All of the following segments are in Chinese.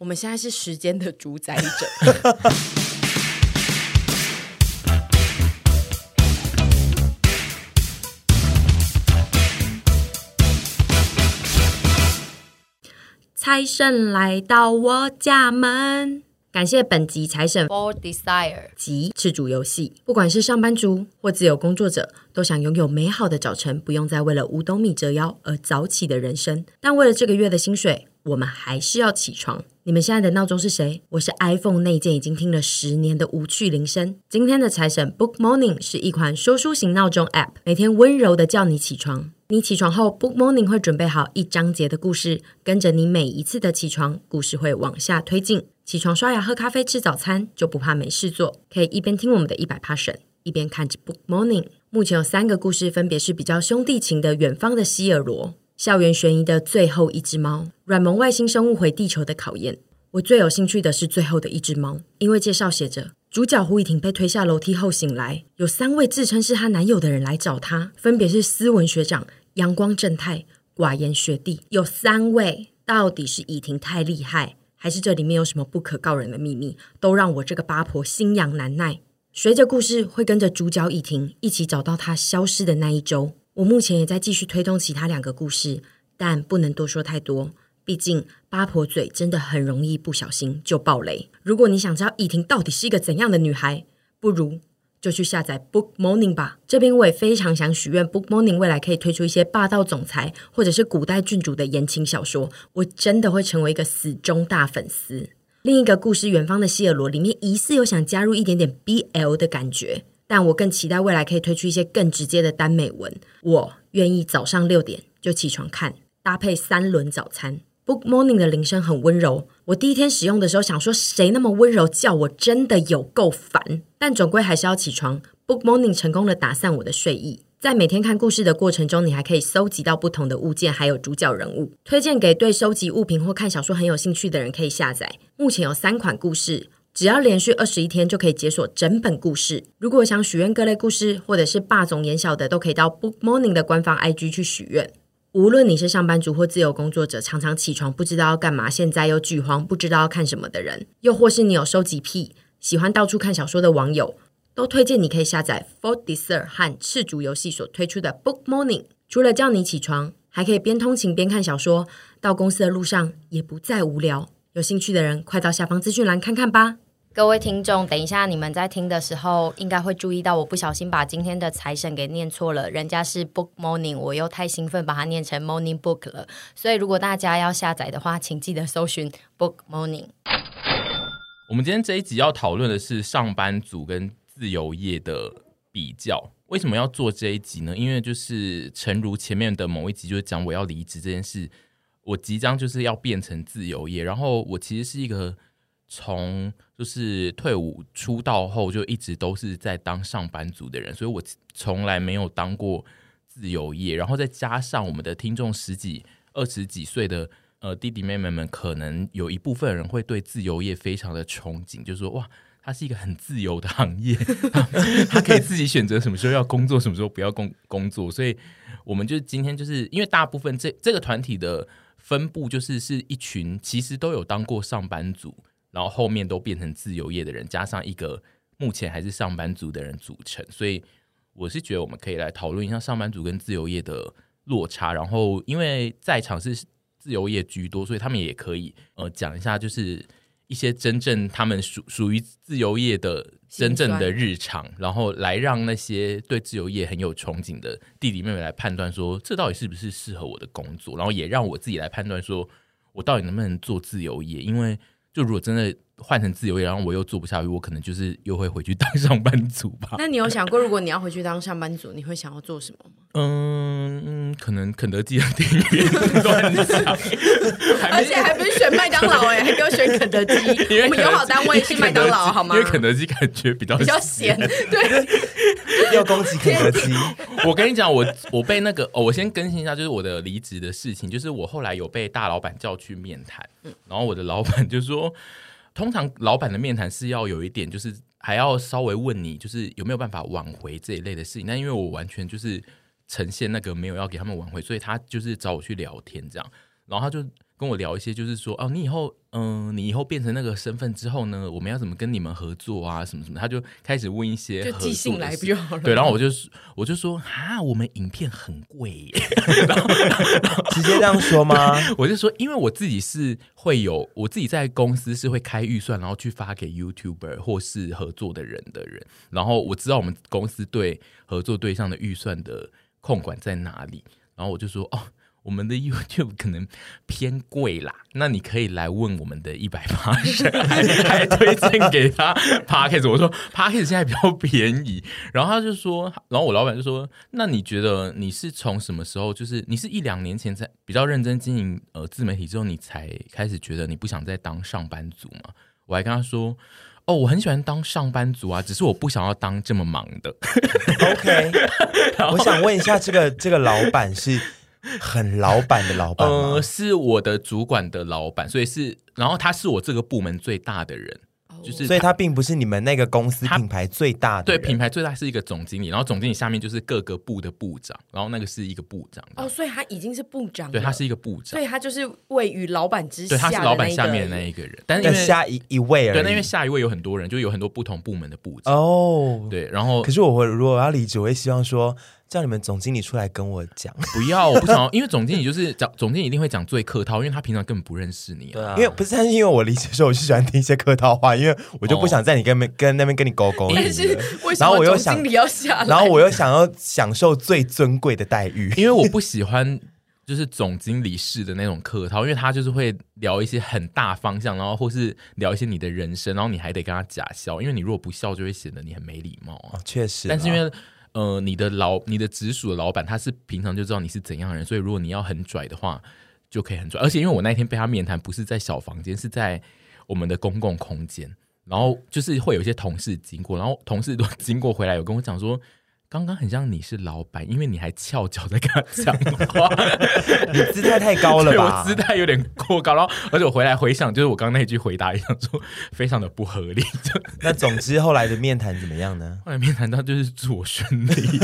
我们现在是时间的主宰者。财神来到我家门，感谢本集财神 For Desire 及赤主游戏。不管是上班族或自由工作者，都想拥有美好的早晨，不用再为了五斗米折腰而早起的人生。但为了这个月的薪水，我们还是要起床。你们现在的闹钟是谁？我是 iPhone 内建已经听了十年的无趣铃声。今天的财神 Book Morning 是一款说书型闹钟 App，每天温柔的叫你起床。你起床后，Book Morning 会准备好一章节的故事，跟着你每一次的起床，故事会往下推进。起床刷牙喝咖啡吃早餐，就不怕没事做，可以一边听我们的一百 Passion，一边看着 Book Morning。目前有三个故事，分别是比较兄弟情的远方的希尔罗。校园悬疑的最后一只猫，软萌外星生物回地球的考验。我最有兴趣的是最后的一只猫，因为介绍写着主角胡一婷被推下楼梯后醒来，有三位自称是她男友的人来找她，分别是斯文学长、阳光正太、寡言学弟。有三位，到底是以婷太厉害，还是这里面有什么不可告人的秘密？都让我这个八婆心痒难耐。随着故事会跟着主角以婷一起找到她消失的那一周。我目前也在继续推动其他两个故事，但不能多说太多，毕竟八婆嘴真的很容易不小心就爆雷。如果你想知道以婷到底是一个怎样的女孩，不如就去下载 Book Morning 吧。这边我也非常想许愿，Book Morning 未来可以推出一些霸道总裁或者是古代郡主的言情小说，我真的会成为一个死忠大粉丝。另一个故事《远方的希尔罗》里面疑似有想加入一点点 BL 的感觉。但我更期待未来可以推出一些更直接的耽美文。我愿意早上六点就起床看，搭配三轮早餐。Book Morning 的铃声很温柔，我第一天使用的时候想说，谁那么温柔叫我，真的有够烦。但总归还是要起床。Book Morning 成功的打散我的睡意。在每天看故事的过程中，你还可以搜集到不同的物件，还有主角人物。推荐给对收集物品或看小说很有兴趣的人可以下载。目前有三款故事。只要连续二十一天就可以解锁整本故事。如果想许愿各类故事，或者是霸总言小的，都可以到 Book Morning 的官方 IG 去许愿。无论你是上班族或自由工作者，常常起床不知道要干嘛，现在又剧荒不知道要看什么的人，又或是你有收集癖，喜欢到处看小说的网友，都推荐你可以下载 For Desire 和赤足游戏所推出的 Book Morning。除了叫你起床，还可以边通勤边看小说，到公司的路上也不再无聊。有兴趣的人，快到下方资讯栏看看吧。各位听众，等一下你们在听的时候，应该会注意到我不小心把今天的财神给念错了。人家是 Book Morning，我又太兴奋把它念成 Morning Book 了。所以如果大家要下载的话，请记得搜寻 Book Morning。我们今天这一集要讨论的是上班族跟自由业的比较。为什么要做这一集呢？因为就是诚如前面的某一集就是讲我要离职这件事，我即将就是要变成自由业，然后我其实是一个。从就是退伍出道后，就一直都是在当上班族的人，所以我从来没有当过自由业。然后再加上我们的听众十几、二十几岁的呃弟弟妹妹们，可能有一部分人会对自由业非常的憧憬，就是说哇，它是一个很自由的行业，他可以自己选择什么时候要工作，什么时候不要工工作。所以，我们就今天就是因为大部分这这个团体的分布，就是是一群其实都有当过上班族。然后后面都变成自由业的人，加上一个目前还是上班族的人组成，所以我是觉得我们可以来讨论一下上班族跟自由业的落差。然后因为在场是自由业居多，所以他们也可以呃讲一下，就是一些真正他们属属于自由业的真正的日常，然后来让那些对自由业很有憧憬的弟弟妹妹来判断说，这到底是不是适合我的工作，然后也让我自己来判断说我到底能不能做自由业，因为。就如果真的换成自由业，然后我又做不下去，我可能就是又会回去当上班族吧。那你有想过，如果你要回去当上班族，你会想要做什么吗？嗯嗯，可能肯德基的店员 而且还不是选麦当劳哎，还给我选肯德基。我们友好单位是麦当劳好吗？因为肯德基感觉比较比较咸，对。要攻击肯德基。我跟你讲，我我被那个哦，我先更新一下，就是我的离职的事情，就是我后来有被大老板叫去面谈，嗯，然后我的老板就说。通常老板的面谈是要有一点，就是还要稍微问你，就是有没有办法挽回这一类的事情。那因为我完全就是呈现那个没有要给他们挽回，所以他就是找我去聊天这样。然后他就跟我聊一些，就是说哦，你以后嗯，你以后变成那个身份之后呢，我们要怎么跟你们合作啊？什么什么？他就开始问一些就寄信来不就好了？对，然后我就我就说啊，我们影片很贵耶，然后 直接这样说吗？我就说，因为我自己是会有，我自己在公司是会开预算，然后去发给 YouTuber 或是合作的人的人，然后我知道我们公司对合作对象的预算的控管在哪里，然后我就说哦。我们的 YouTube 可能偏贵啦，那你可以来问我们的一百八十，还还推荐给他 Podcast。我说 Podcast 现在比较便宜，然后他就说，然后我老板就说，那你觉得你是从什么时候，就是你是一两年前才比较认真经营呃自媒体之后，你才开始觉得你不想再当上班族吗？我还跟他说，哦，我很喜欢当上班族啊，只是我不想要当这么忙的。OK，我想问一下，这个这个老板是？很老板的老板，呃，是我的主管的老板，所以是，然后他是我这个部门最大的人。就是，所以他并不是你们那个公司品牌最大的，对，品牌最大是一个总经理，然后总经理下面就是各个部的部长，然后那个是一个部长。哦，所以他已经是部长，对，他是一个部长，所以他就是位于老板之下，对，他是老板下面的那一个人，但是下一一位，对，那因为下一位有很多人，就有很多不同部门的部长。哦，对，然后可是我会如果我要离职，我会希望说。叫你们总经理出来跟我讲，不要，我不想要，因为总经理就是 讲，总经理一定会讲最客套，因为他平常根本不认识你啊。对啊，因为不是，但是因为我离职的时候，我就喜欢听一些客套话，因为我就不想在你跟跟跟那边跟你勾勾。但是为什么总经理要下来？然后我又想要享受最尊贵的待遇，因为我不喜欢就是总经理式的那种客套，因为他就是会聊一些很大方向，然后或是聊一些你的人生，然后你还得跟他假笑，因为你如果不笑，就会显得你很没礼貌啊。确实，但是因为。呃，你的老你的直属的老板，他是平常就知道你是怎样的人，所以如果你要很拽的话，就可以很拽。而且因为我那天被他面谈，不是在小房间，是在我们的公共空间，然后就是会有一些同事经过，然后同事都经过回来，有跟我讲说。刚刚很像你是老板，因为你还翘脚在跟他讲话，你姿态太高了吧？我姿态有点过高，然后而且我回来回想，就是我刚刚那句回答一样，说非常的不合理。那总之后来的面谈怎么样呢？后来面谈他就是祝我顺利，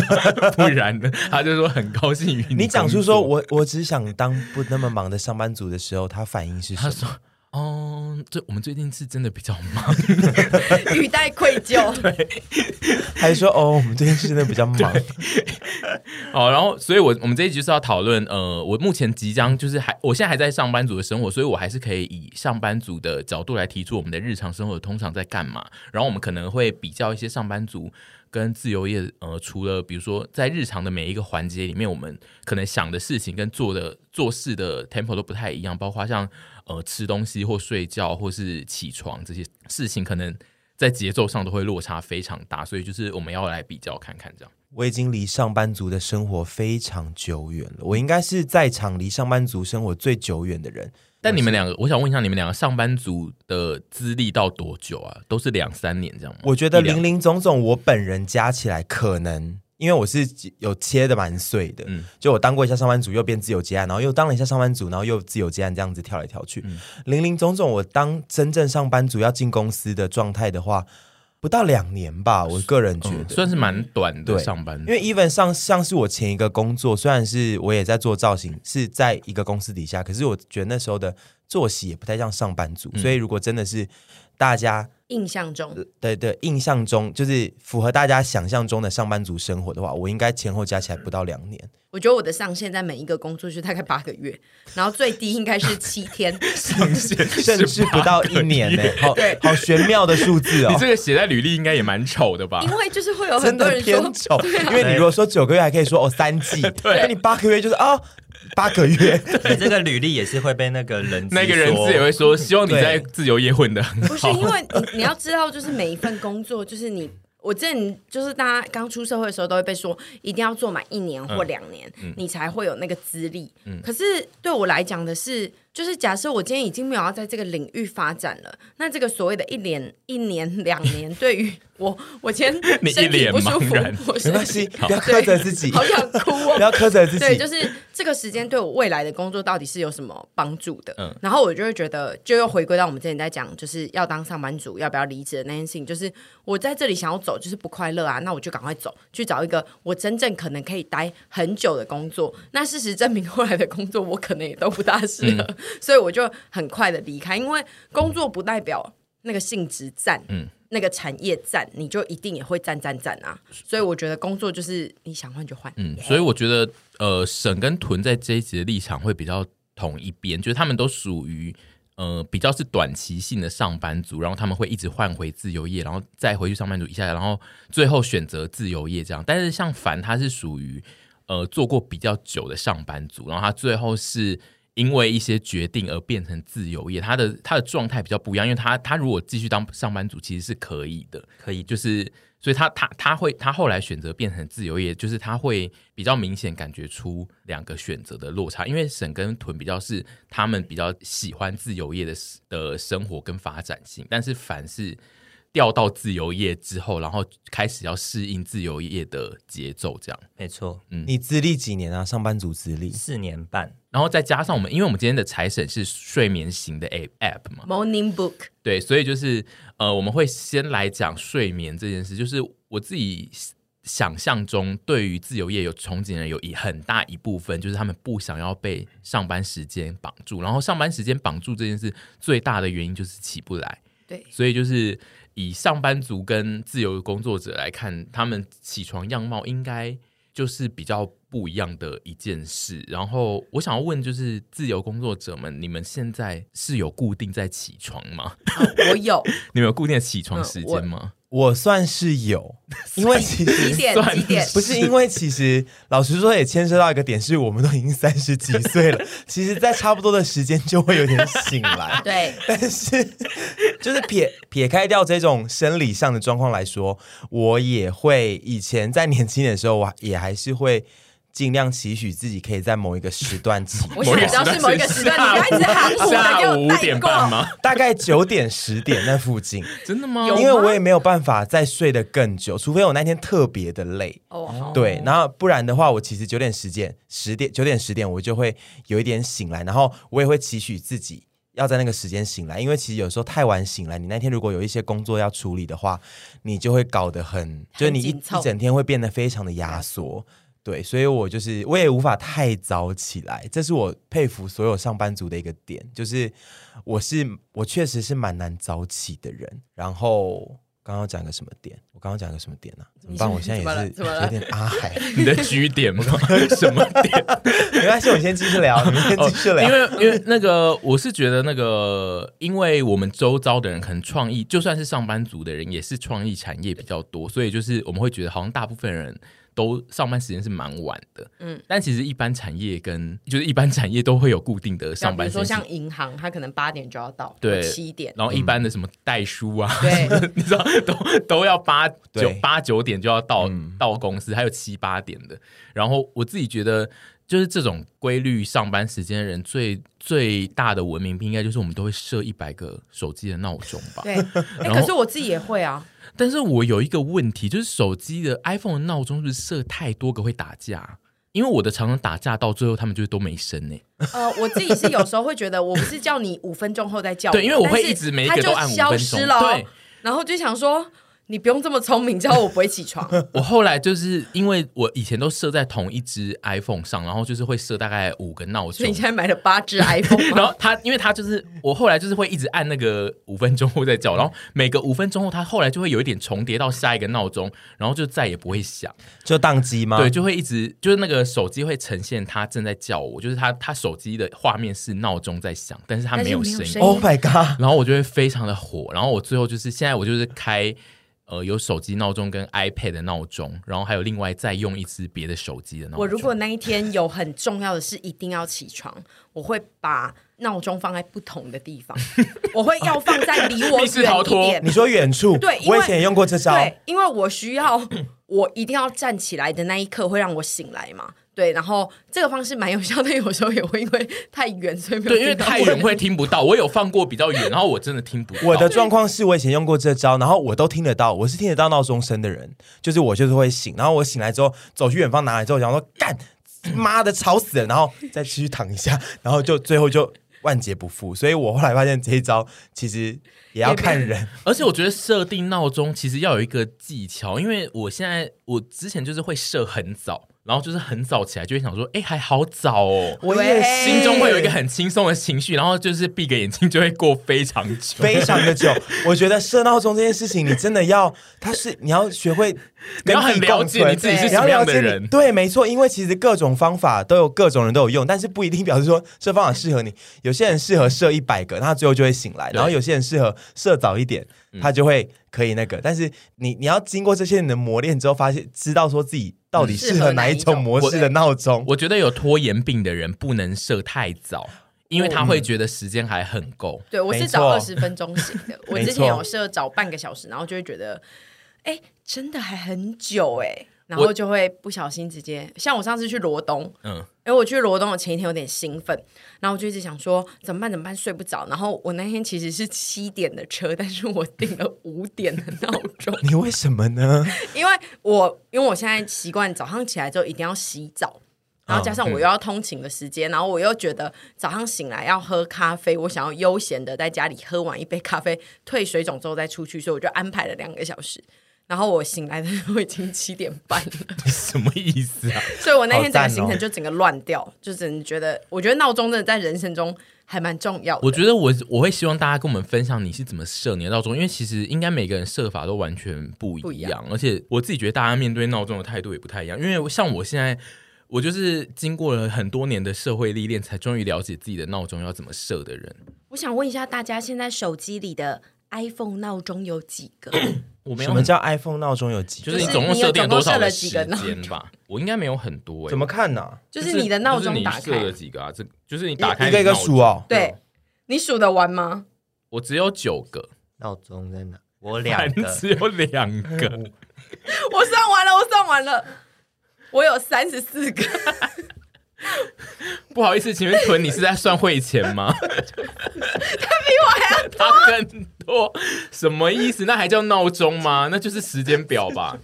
不然呢，他就说很高兴与你。你讲出说我我只想当不那么忙的上班族的时候，他反应是什么？哦，这我们最近是真的比较忙，语带愧疚。对，还是说哦，我们最近是真的比较忙。好，然后，所以我，我我们这一集就是要讨论，呃，我目前即将就是还，我现在还在上班族的生活，所以我还是可以以上班族的角度来提出我们的日常生活通常在干嘛，然后我们可能会比较一些上班族跟自由业，呃，除了比如说在日常的每一个环节里面，我们可能想的事情跟做的做事的 tempo 都不太一样，包括像。呃，吃东西或睡觉或是起床这些事情，可能在节奏上都会落差非常大，所以就是我们要来比较看看这样。我已经离上班族的生活非常久远了，我应该是在场离上班族生活最久远的人。但你们两个，我想问一下，你们两个上班族的资历到多久啊？都是两三年这样吗？我觉得林林总总，我本人加起来可能。因为我是有切的蛮碎的，嗯，就我当过一下上班族，又变自由接案，然后又当了一下上班族，然后又自由接案，这样子跳来跳去，嗯，林林总总，我当真正上班族要进公司的状态的话，不到两年吧，我个人觉得、嗯、算是蛮短的上班。因为 even 上像是我前一个工作，虽然是我也在做造型，是在一个公司底下，可是我觉得那时候的作息也不太像上班族，嗯、所以如果真的是大家。印象中，对对，印象中就是符合大家想象中的上班族生活的话，我应该前后加起来不到两年。我觉得我的上限在每一个工作是大概八个月，然后最低应该是七天，上限甚至不到一年呢，好好玄妙的数字哦。你这个写在履历应该也蛮丑的吧？因为就是会有很多人偏丑，啊，因为你如果说九个月还可以说哦三季，对，那你八个月就是啊。哦 八个月，你这个履历也是会被那个人那个人资也会说，希望你在自由业混的。很好。不是因为你你要知道，就是每一份工作，就是你我之前就是大家刚出社会的时候，都会被说一定要做满一年或两年，嗯，你才会有那个资历。嗯，可是对我来讲的是。就是假设我今天已经没有要在这个领域发展了，那这个所谓的一年、一年、两年，对于我，我今天 身体不舒服，我没关系，不要苛责自己，好想哭哦，不要苛责自己。对，就是这个时间对我未来的工作到底是有什么帮助的？嗯，然后我就会觉得，就又回归到我们之前在讲，就是要当上班族要不要离职的那件事情。就是我在这里想要走，就是不快乐啊，那我就赶快走，去找一个我真正可能可以待很久的工作。那事实证明，后来的工作我可能也都不大适合。嗯所以我就很快的离开，因为工作不代表那个性质赞，嗯，那个产业赞，你就一定也会赞赞赞啊。所以我觉得工作就是你想换就换，嗯，所以我觉得呃，沈跟屯在这一集的立场会比较同一边，就是他们都属于。呃，比较是短期性的上班族，然后他们会一直换回自由业，然后再回去上班族一下，然后最后选择自由业这样。但是像凡他是属于呃做过比较久的上班族，然后他最后是因为一些决定而变成自由业，他的他的状态比较不一样，因为他他如果继续当上班族其实是可以的，可以就是。所以他他他会他后来选择变成自由业，就是他会比较明显感觉出两个选择的落差，因为沈跟屯比较是他们比较喜欢自由业的的生活跟发展性，但是凡是。调到自由业之后，然后开始要适应自由业的节奏，这样没错。嗯，你资历几年啊？上班族资历四年半，然后再加上我们，因为我们今天的财审是睡眠型的 app 嘛，Morning Book，对，所以就是呃，我们会先来讲睡眠这件事。就是我自己想象中，对于自由业有憧憬的人，有一很大一部分就是他们不想要被上班时间绑住，然后上班时间绑住这件事最大的原因就是起不来。对，所以就是。以上班族跟自由工作者来看，他们起床样貌应该就是比较不一样的一件事。然后我想要问，就是自由工作者们，你们现在是有固定在起床吗？哦、我有。你们有固定的起床时间吗？嗯我算是有，因为其实几点几点不是因为其实老实说也牵涉到一个点，是我们都已经三十几岁了，其实，在差不多的时间就会有点醒来。对，但是就是撇撇开掉这种生理上的状况来说，我也会以前在年轻的时候，我也还是会。尽量期许自己可以在某一个时段起，我想知道是某一个时段，你开始含糊的给我带过，大概九点十点那附近，真的吗？因为我也没有办法再睡得更久，除非我那天特别的累。哦，对，然后不然的话，我其实九点十点、十点、九点十点，我就会有一点醒来，然后我也会期许自己要在那个时间醒来，因为其实有时候太晚醒来，你那天如果有一些工作要处理的话，你就会搞得很，就是你一一整天会变得非常的压缩。对，所以我就是我也无法太早起来，这是我佩服所有上班族的一个点，就是我是我确实是蛮难早起的人。然后刚刚讲个什么点？我刚刚讲个什么点呢、啊？怎么办？我现在也是有点阿海，你的局点吗？什么点？没关系，我先继续聊，你们先继续聊。哦、因为因为那个我是觉得那个，因为我们周遭的人可能创意，就算是上班族的人，也是创意产业比较多，所以就是我们会觉得好像大部分人。都上班时间是蛮晚的，嗯，但其实一般产业跟就是一般产业都会有固定的上班时间，比如说像银行，它可可能八点就要到，对，七点，然后一般的什么代书啊，对，你知道都都要八九八九点就要到到公司，还有七八点的。然后我自己觉得，就是这种规律上班时间的人，最最大的文明病，应该就是我们都会设一百个手机的闹钟吧？对，哎，可是我自己也会啊。但是我有一个问题，就是手机的 iPhone 的闹钟是不是设太多个会打架？因为我的常常打架到最后，他们就都没声呢。呃，我自己是有时候会觉得，我不是叫你五分钟后再叫，对，因为我会一直每一个都按五分钟，消失了，对，然后就想说。你不用这么聪明，知道我不会起床。我后来就是因为我以前都设在同一只 iPhone 上，然后就是会设大概五个闹钟。所以你现在买了八只 iPhone，然后它因为它就是我后来就是会一直按那个五分钟后再叫，然后每个五分钟后它后来就会有一点重叠到下一个闹钟，然后就再也不会响，就宕机吗？对，就会一直就是那个手机会呈现他正在叫我，就是他他手机的画面是闹钟在响，但是他没有声音。Oh my god！然后我就会非常的火，然后我最后就是现在我就是开。呃，有手机闹钟跟 iPad 的闹钟，然后还有另外再用一支别的手机的闹钟。我如果那一天有很重要的事一定要起床，我会把闹钟放在不同的地方，我会要放在离我远一点。你说远处？对，我以前也用过这招。对，因为我需要我一定要站起来的那一刻会让我醒来嘛。对，然后这个方式蛮有效 但，有时候也会因为太远，所以没有。对，因为太远会听不到。我有放过比较远，然后我真的听不到。我的状况是我以前用过这招，然后我都听得到，我是听得到闹钟声的人，就是我就是会醒，然后我醒来之后走去远方拿来之后，想说干妈的吵死了，然后再继续躺一下，然后就最后就万劫不复。所以我后来发现这一招其实也要看人，而且我觉得设定闹钟其实要有一个技巧，因为我现在我之前就是会设很早。然后就是很早起来，就会想说，哎，还好早哦。我也心中会有一个很轻松的情绪，然后就是闭个眼睛就会过非常久，非常的久。我觉得设闹钟这件事情，你真的要，它是你要学会跟自己共存，你自己是什么样的人。对，没错，因为其实各种方法都有各种人都有用，但是不一定表示说这方法适合你。有些人适合设一百个，他最后就会醒来；然后有些人适合设早一点，他就会可以那个。但是你你要经过这些人的磨练之后，发现知道说自己。到底适合哪一种模式的闹钟？我觉得有拖延病的人不能设太早，因为他会觉得时间还很够。对，我是早二十分钟醒的，我之前有设早半个小时，然后就会觉得，哎，真的还很久哎。然后就会不小心直接，像我上次去罗东，嗯，因为我去罗东的前一天有点兴奋，然后我就一直想说怎么办怎么办睡不着，然后我那天其实是七点的车，但是我定了五点的闹钟。你为什么呢？因为我因为我现在习惯早上起来之后一定要洗澡，然后加上我又要通勤的时间，哦嗯、然后我又觉得早上醒来要喝咖啡，我想要悠闲的在家里喝完一杯咖啡，退水肿之后再出去，所以我就安排了两个小时。然后我醒来的时候已经 七点半了，什么意思啊？所以我那天整个行程就整个乱掉，哦、就只能觉得，我觉得闹钟真的在人生中还蛮重要的。我觉得我我会希望大家跟我们分享你是怎么设你的闹钟，因为其实应该每个人设法都完全不一样，不一样，而且我自己觉得大家面对闹钟的态度也不太一样。因为像我现在，我就是经过了很多年的社会历练，才终于了解自己的闹钟要怎么设的人。我想问一下大家，现在手机里的 iPhone 闹钟有几个？我没有什么叫 iPhone 闹钟有几个？就是你总共设定多少的时间吧？我应该没有很多。怎么看呢？就是你的闹钟打开设了几个啊？这就是你打开一个一个数哦。对，你数得完吗？我只有九个闹钟在哪？我两个，只有两个。我算完了，我算完了，我有三十四个。不好意思，请问屯，你是在算汇钱吗？他比我还要多，他更多，什么意思？那还叫闹钟吗？那就是时间表吧。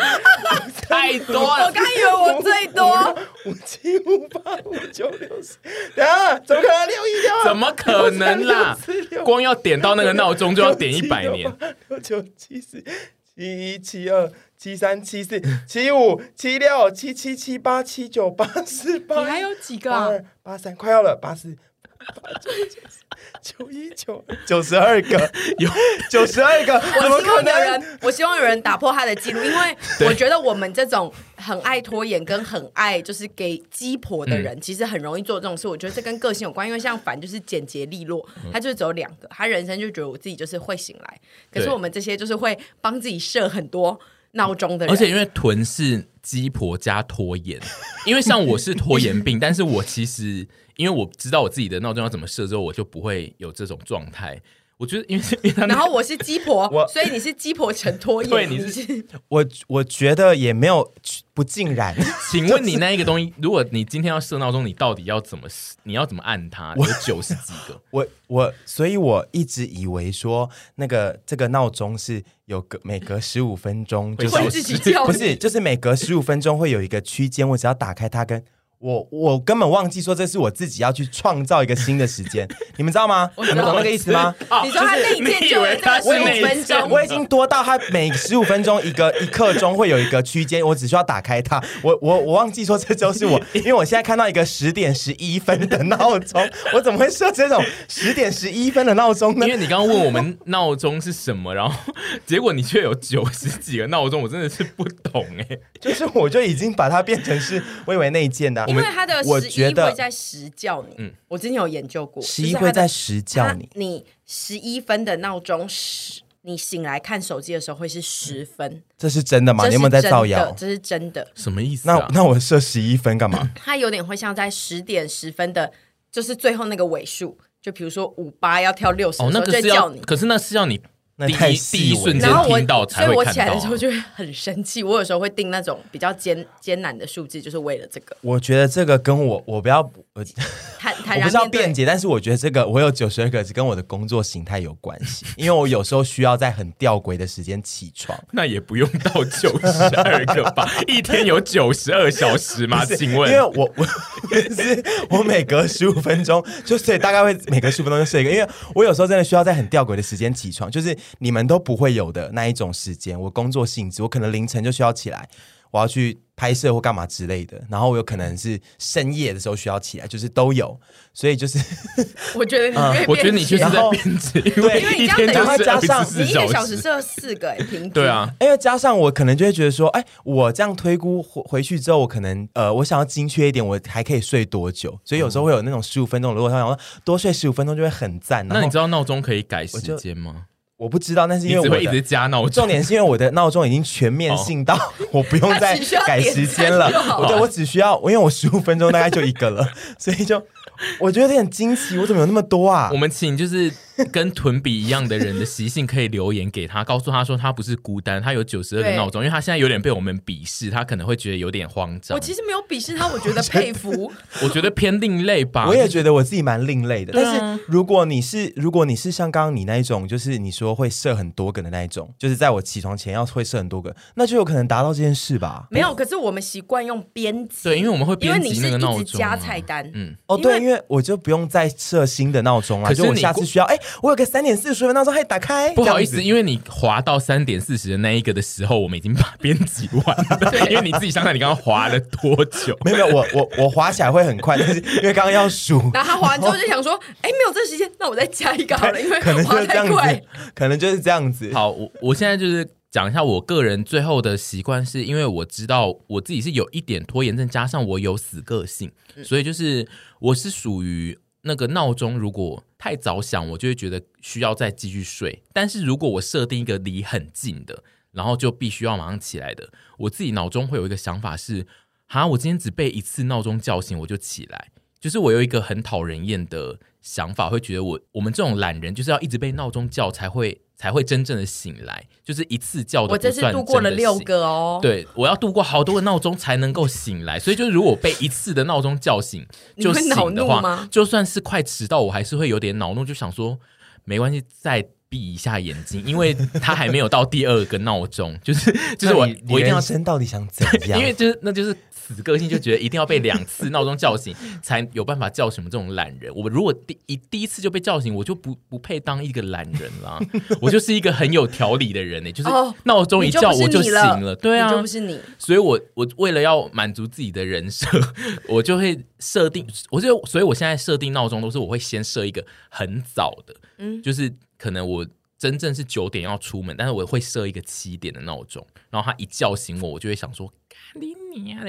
太多了，我刚以为我最多。五七五八五九六十，啊，怎么可能六一六？怎么可能啦？光要点到那个闹钟就要点一百年。六九七四七一七二。七三七四七五七六七七七八七九八四八，你还有几个？八二八三，快要了，八四八九九一九九十二个，有 九十二个。我希望有人，我希望有人打破他的记录，因为我觉得我们这种很爱拖延跟很爱就是给鸡婆的人，其实很容易做这种事。我觉得这跟个性有关，因为像凡就是简洁利落，他就只有两个，他人生就觉得我自己就是会醒来。可是我们这些就是会帮自己设很多。闹钟的人，而且因为臀是鸡婆加拖延，因为像我是拖延病，但是我其实因为我知道我自己的闹钟要怎么设之后，我就不会有这种状态。我觉得因为，然后我是鸡婆，所以你是鸡婆成拖延。对，你是我，我觉得也没有不尽然。请问你那一个东西，如果你今天要设闹钟，你到底要怎么？你要怎么按它？有九十几个。我我，所以我一直以为说那个这个闹钟是有隔每隔十五分钟就会自己叫，不是，就是每隔十五分钟会有一个区间，我只要打开它跟。我我根本忘记说，这是我自己要去创造一个新的时间，你们知道吗？你们懂那个意思吗？你说他那一天就有十五分钟，我已经多到他每十五分钟一个一刻钟会有一个区间，我只需要打开它。我我我忘记说这就是我，因为我现在看到一个十点十一分的闹钟，我怎么会设这种十点十一分的闹钟呢？因为你刚刚问我们闹钟是什么，然后结果你却有九十几个闹钟，我真的是不懂哎、欸。就是我就已经把它变成是微微内建的。因为他的十一会在时叫你，嗯，我之前有研究过，十一会在时叫你。你十一分的闹钟十，你醒来看手机的时候会是十分，这是真的吗？你有没有在造谣？这是真的，什么意思？啊？那那我设十一分干嘛？它有点会像在十点十分的，就是最后那个尾数，就比如说五八要跳六十，哦，那个是要你，可是那是要你。第一第一瞬间听到才会看到，所以我起来的时候就会很生气。我有时候会定那种比较艰艰难的数字，就是为了这个。我觉得这个跟我我不要我，坦 坦我不是要辩解，但是我觉得这个我有九十二个是跟我的工作形态有关系，因为我有时候需要在很吊诡的时间起床。那也不用到九十二个吧？一天有九十二小时吗？请问？因为我我是我每隔十五分钟就睡，大概会每隔十五分钟就睡一个，因为我有时候真的需要在很吊诡的时间起床，就是。你们都不会有的那一种时间，我工作性质，我可能凌晨就需要起来。我要去拍摄或干嘛之类的，然后我有可能是深夜的时候需要起来，就是都有，所以就是我觉得你、嗯，我觉得你就是在编辑，因为你这样等于加上你一个小时设四个平均，对啊，因为加上我可能就会觉得说，哎，我这样推估回回去之后，我可能呃，我想要精确一点，我还可以睡多久？所以有时候会有那种十五分钟，如果他想说多睡十五分钟就会很赞。那你知道闹钟可以改时间吗？我不知道，但是因为我一直加闹钟，重点是因为我的闹钟已经全面性到 我不用再改时间了。我对我只需要，因为我十五分钟大概就一个了，所以就 我觉得有点惊奇，我怎么有那么多啊？我们请就是。跟屯比一样的人的习性，可以留言给他，告诉他说他不是孤单，他有九十二个闹钟，因为他现在有点被我们鄙视，他可能会觉得有点慌张。我其实没有鄙视他，我觉得佩服，我觉得偏另类吧。我也觉得我自己蛮另类的。但是如果你是，如果你是像刚刚你那一种，就是你说会设很多个的那一种，就是在我起床前要会设很多个，那就有可能达到这件事吧？没有，可是我们习惯用编辑，对，因为我们会编辑那个闹钟，加菜单。嗯，哦，对，因为我就不用再设新的闹钟了，可是我下次需要，哎，我有个三点四。十分钟还打开，不好意思，因为你滑到三点四十的那一个的时候，我们已经把编辑完了。对，因为你自己想想，你刚刚滑了多久？没有没有，我我我滑起来会很快，但是 因为刚刚要数，然后他滑完之后就想说，哎，没有这时间，那我再加一个好了，因为可能就是这样子，可能就是这样子。好，我我现在就是讲一下我个人最后的习惯，是因为我知道我自己是有一点拖延症，加上我有死个性，所以就是我是属于。那个闹钟如果太早响，我就会觉得需要再继续睡。但是如果我设定一个离很近的，然后就必须要马上起来的，我自己脑中会有一个想法是：哈，我今天只被一次闹钟叫醒，我就起来。就是我有一个很讨人厌的想法，会觉得我我们这种懒人就是要一直被闹钟叫才会。才会真正的醒来，就是一次叫。我这次度过了六个哦，对，我要度过好多个闹钟才能够醒来，所以就是如果被一次的闹钟叫醒 就醒的话，就算是快迟到，我还是会有点恼怒，就想说没关系，再闭一下眼睛，因为他还没有到第二个闹钟，就是 就是我我一定要生到底想怎样？因为就是那就是。死个性就觉得一定要被两次闹钟叫醒才有办法叫什么这种懒人。我如果第一第一次就被叫醒，我就不不配当一个懒人啦。我就是一个很有条理的人呢，就是闹钟一叫我就醒了。对啊，就不是你。所以我我为了要满足自己的人设，我就会设定，我就所以我现在设定闹钟都是我会先设一个很早的，嗯，就是可能我真正是九点要出门，但是我会设一个七点的闹钟，然后他一叫醒我，我就会想说。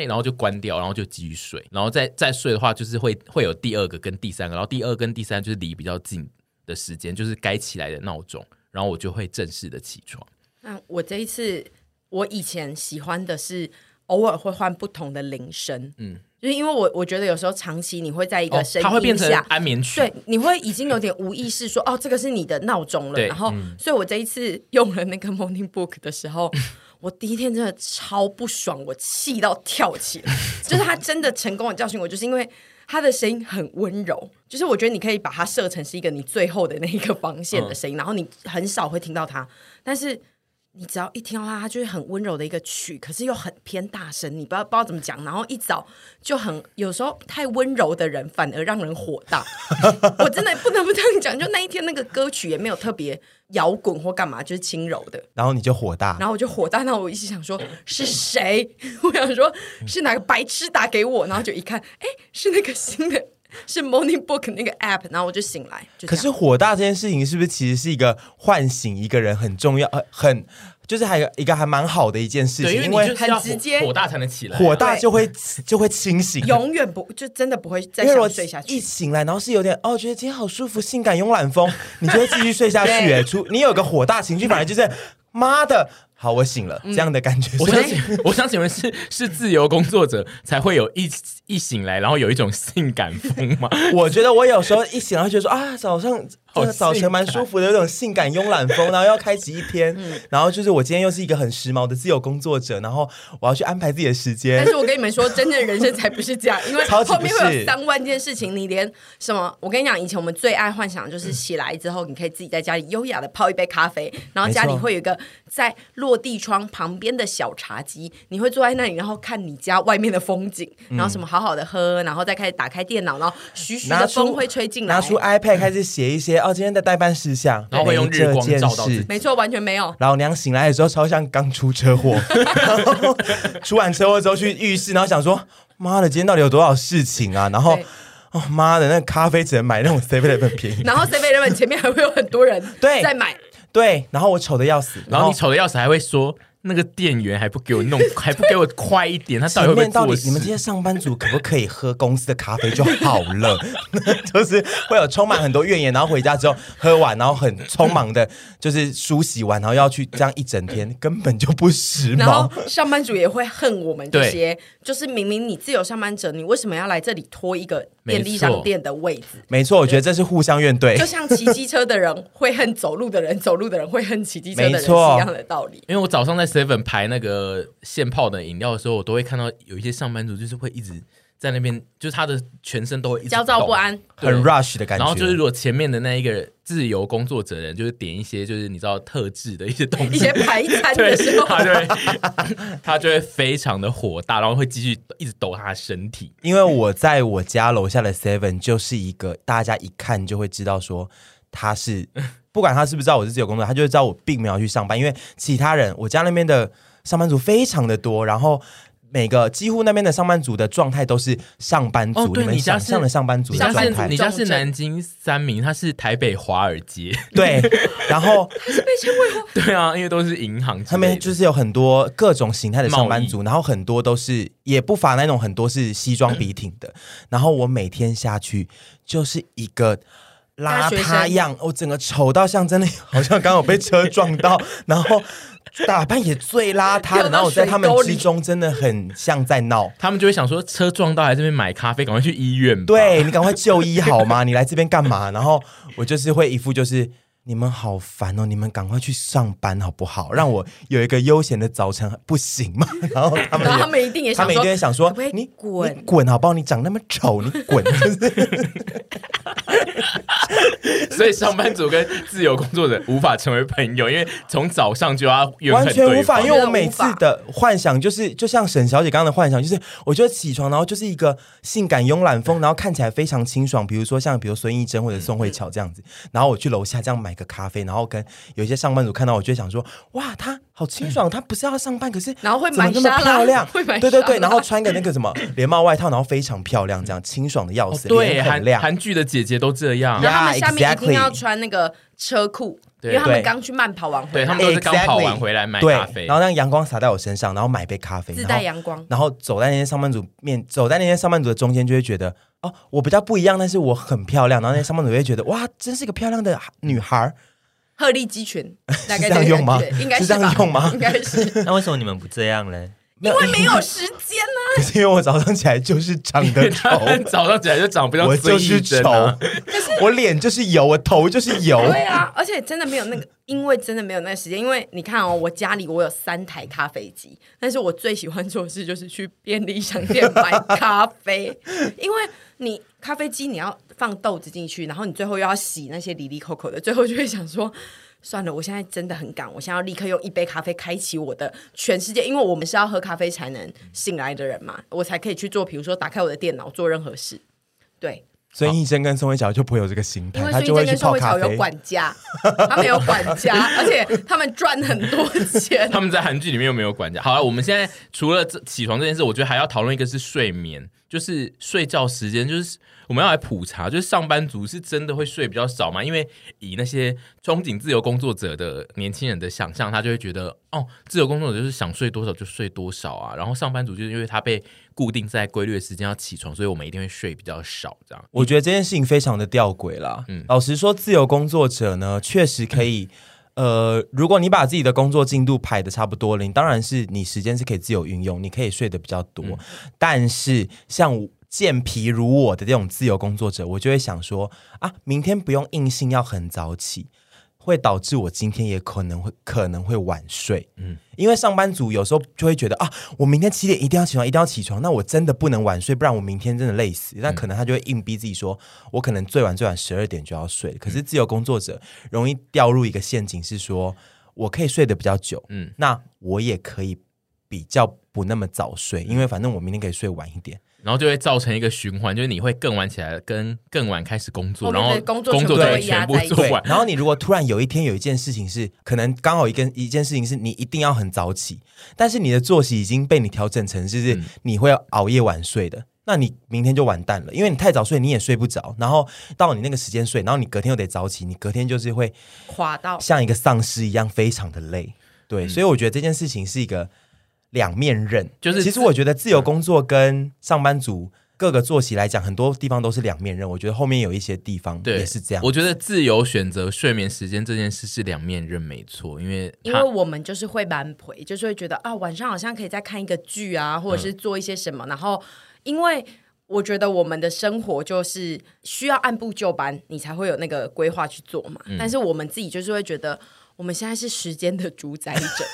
然后就关掉，然后就继续睡，然后再再睡的话，就是会会有第二个跟第三个，然后第二跟第三就是离比较近的时间，就是该起来的闹钟，然后我就会正式的起床。那我这一次，我以前喜欢的是偶尔会换不同的铃声，嗯，就是因为我我觉得有时候长期你会在一个声音下，它会变成安眠曲，对，你会已经有点无意识说哦，这个是你的闹钟了，然后，嗯、所以我这一次用了那个 Morning Book 的时候。我第一天真的超不爽，我气到跳起来。就是他真的成功的教训我，就是因为他的声音很温柔。就是我觉得你可以把它设成是一个你最后的那一个防线的声音，嗯、然后你很少会听到它，但是。你只要一听到它，它就是很温柔的一个曲，可是又很偏大声，你不知道不知道怎么讲。然后一早就很有时候太温柔的人反而让人火大。我真的不能不这样讲，就那一天那个歌曲也没有特别摇滚或干嘛，就是轻柔的。然后你就火大，然后我就火大，那我一直想说是谁？我想说是哪个白痴打给我？然后就一看，哎，是那个新的。是 Morning Book 那个 App，然后我就醒来。可是火大这件事情是不是其实是一个唤醒一个人很重要、呃、很就是还有一个还蛮好的一件事情，因为很直接，火大才能起来，火大就会就会清醒，永远不就真的不会再想睡下去。一醒来，然后是有点哦，觉得今天好舒服，性感慵懒风，你就会继续睡下去。哎，出你有个火大情绪，反而就是妈的。好，我醒了，这样的感觉。我想请，我相信你们是是自由工作者才会有一一醒来，然后有一种性感风吗。我觉得我有时候一醒来，觉得说啊，早上这个早晨蛮舒服的，有种性感慵懒风，然后要开启一天。然后就是我今天又是一个很时髦的自由工作者，然后我要去安排自己的时间。但是我跟你们说，真正的人生才不是这样，因为后面会有三万件事情，你连什么？我跟你讲，以前我们最爱幻想就是起来之后，你可以自己在家里优雅的泡一杯咖啡，然后家里会有一个在落。落地窗旁边的小茶几，你会坐在那里，然后看你家外面的风景，然后什么好好的喝，然后再开始打开电脑，然后徐徐的风会吹进来，拿出 iPad 开始写一些哦，今天的代办事项，然后会用日光照到自己，没错，完全没有。老娘醒来的时候超像刚出车祸，出完车祸之后去浴室，然后想说，妈的，今天到底有多少事情啊？然后。哦妈的，那个咖啡只能买那种 Seven Eleven 便宜，然后 Seven Eleven 前面还会有很多人对在买，对，对，然后我丑的要死，然后，然后你丑的要死还会说。那个店员还不给我弄，还不给我快一点，他到底会不会？到底你们这些上班族可不可以喝公司的咖啡就好了？就是会有充满很多怨言，然后回家之后喝完，然后很匆忙的，就是梳洗完，然后要去这样一整天，根本就不时髦。然后上班族也会恨我们这些，就是明明你自由上班者，你为什么要来这里拖一个便利商店的位置？没错，我觉得这是互相怨怼。就像骑机车的人会恨走路的人，走路的人会恨骑机车的人是一样的道理。因为我早上在。Seven 排那个现泡的饮料的时候，我都会看到有一些上班族，就是会一直在那边，就是他的全身都会一直焦躁不安，很 rush 的感觉。然后就是如果前面的那一个自由工作者人，就是点一些就是你知道特制的一些东西，一些排餐的时候，他就会他就会非常的火大，然后会继续一直抖他的身体。因为我在我家楼下的 seven 就是一个大家一看就会知道说他是。不管他是不是知道我是自由工作，他就会知道我并没有去上班。因为其他人，我家那边的上班族非常的多，然后每个几乎那边的上班族的状态都是上班族。哦、对，你们想象的上班族的状态。你家是南京三明，他是台北华尔街。对，然后他是被称为 对啊，因为都是银行。他们就是有很多各种形态的上班族，然后很多都是也不乏那种很多是西装笔挺的。然后我每天下去就是一个。邋遢样，我、哦、整个丑到像真的，好像刚好被车撞到，然后打扮也最邋遢的，然后我在他们之中真的很像在闹，他们就会想说车撞到来这边买咖啡，赶快去医院。对，你赶快就医好吗？你来这边干嘛？然后我就是会一副就是。你们好烦哦！你们赶快去上班好不好？让我有一个悠闲的早晨，不行吗？然后他们，他们一定也想说，他们一定想说，可可你滚，你滚好不好？你长那么丑，你滚！所以上班族跟自由工作者无法成为朋友，因为从早上就要完全无法。因为我每次的幻想就是，就像沈小姐刚刚的幻想，就是我觉得起床，然后就是一个性感慵懒风，然后看起来非常清爽。比如说像比如孙艺珍或者宋慧乔这样子，然后我去楼下这样买。买个咖啡，然后跟有一些上班族看到我，就会想说：“哇，她好清爽，她不是要上班，可是然后会买那么漂亮，会买对对对，然后穿个那个什么连帽外套，然后非常漂亮，这样清爽的要死。哦、对，韩韩剧的姐姐都这样，然后他们下面一定要穿那个车裤，对因为他们刚去慢跑完回来，对他们都是刚跑完回来买咖啡，然后让阳光洒在我身上，然后买杯咖啡，自带阳光，然后走在那些上班族面，走在那些上班族的中间，就会觉得哦，我比较不一样，但是我很漂亮，然后那些上班族会觉得哇，真是个漂亮的女孩。鹤立鸡群，大概 是这样用吗？应该是，是这样用吗？应该是。那为什么你们不这样呢？因为没有时间呢、啊。可是因为我早上起来就是长得丑，早上起来就长不像我就是丑，我脸就是油，我头就是油。对啊，而且真的没有那个，因为真的没有那个时间。因为你看哦，我家里我有三台咖啡机，但是我最喜欢做的事就是去便利商店买咖啡，因为你咖啡机你要。放豆子进去，然后你最后又要洗那些里里扣扣的，最后就会想说，算了，我现在真的很赶，我现在要立刻用一杯咖啡开启我的全世界，因为我们是要喝咖啡才能醒来的人嘛，我才可以去做，比如说打开我的电脑做任何事。对，所以医生跟宋慧乔就不会有这个心态，因为孙医生跟宋慧乔有管家，他们有管家，而且他们赚很多钱。他们在韩剧里面又没有管家。好了，我们现在除了这起床这件事，我觉得还要讨论一个是睡眠，就是睡觉时间，就是。我们要来普查，就是上班族是真的会睡比较少吗？因为以那些憧憬自由工作者的年轻人的想象，他就会觉得哦，自由工作者就是想睡多少就睡多少啊。然后上班族就是因为他被固定在规律的时间要起床，所以我们一定会睡比较少。这样，我觉得这件事情非常的吊诡啦。嗯，老实说，自由工作者呢，确实可以。呃，如果你把自己的工作进度排的差不多了，你当然是你时间是可以自由运用，你可以睡得比较多。嗯、但是像健脾如我的这种自由工作者，我就会想说啊，明天不用硬性要很早起，会导致我今天也可能会可能会晚睡。嗯，因为上班族有时候就会觉得啊，我明天七点一定要起床，一定要起床，那我真的不能晚睡，不然我明天真的累死。那可能他就会硬逼自己说，我可能最晚最晚十二点就要睡。可是自由工作者容易掉入一个陷阱，是说。我可以睡得比较久，嗯，那我也可以比较不那么早睡，因为反正我明天可以睡晚一点。然后就会造成一个循环，就是你会更晚起来，跟更晚开始工作，然后工作工作对全部做完。然后你如果突然有一天有一件事情是，可能刚好一个一件事情是你一定要很早起，但是你的作息已经被你调整成就是你会熬夜晚睡的，嗯、那你明天就完蛋了，因为你太早睡你也睡不着，然后到你那个时间睡，然后你隔天又得早起，你隔天就是会垮到像一个丧尸一样非常的累。对，嗯、所以我觉得这件事情是一个两面刃，就是其实我觉得自由工作跟上班族。各个作息来讲，很多地方都是两面刃。我觉得后面有一些地方也是这样。我觉得自由选择睡眠时间这件事是两面刃，没错。因为因为我们就是会蛮陪，就是会觉得啊，晚上好像可以再看一个剧啊，或者是做一些什么。嗯、然后，因为我觉得我们的生活就是需要按部就班，你才会有那个规划去做嘛。嗯、但是我们自己就是会觉得。我们现在是时间的主宰者，